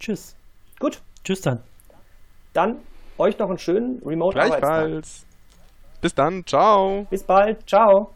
Tschüss. Gut, Tschüss dann. dann euch noch einen schönen Remote-Arbeitstag. Gleichfalls. Bis dann. Ciao. Bis bald. Ciao.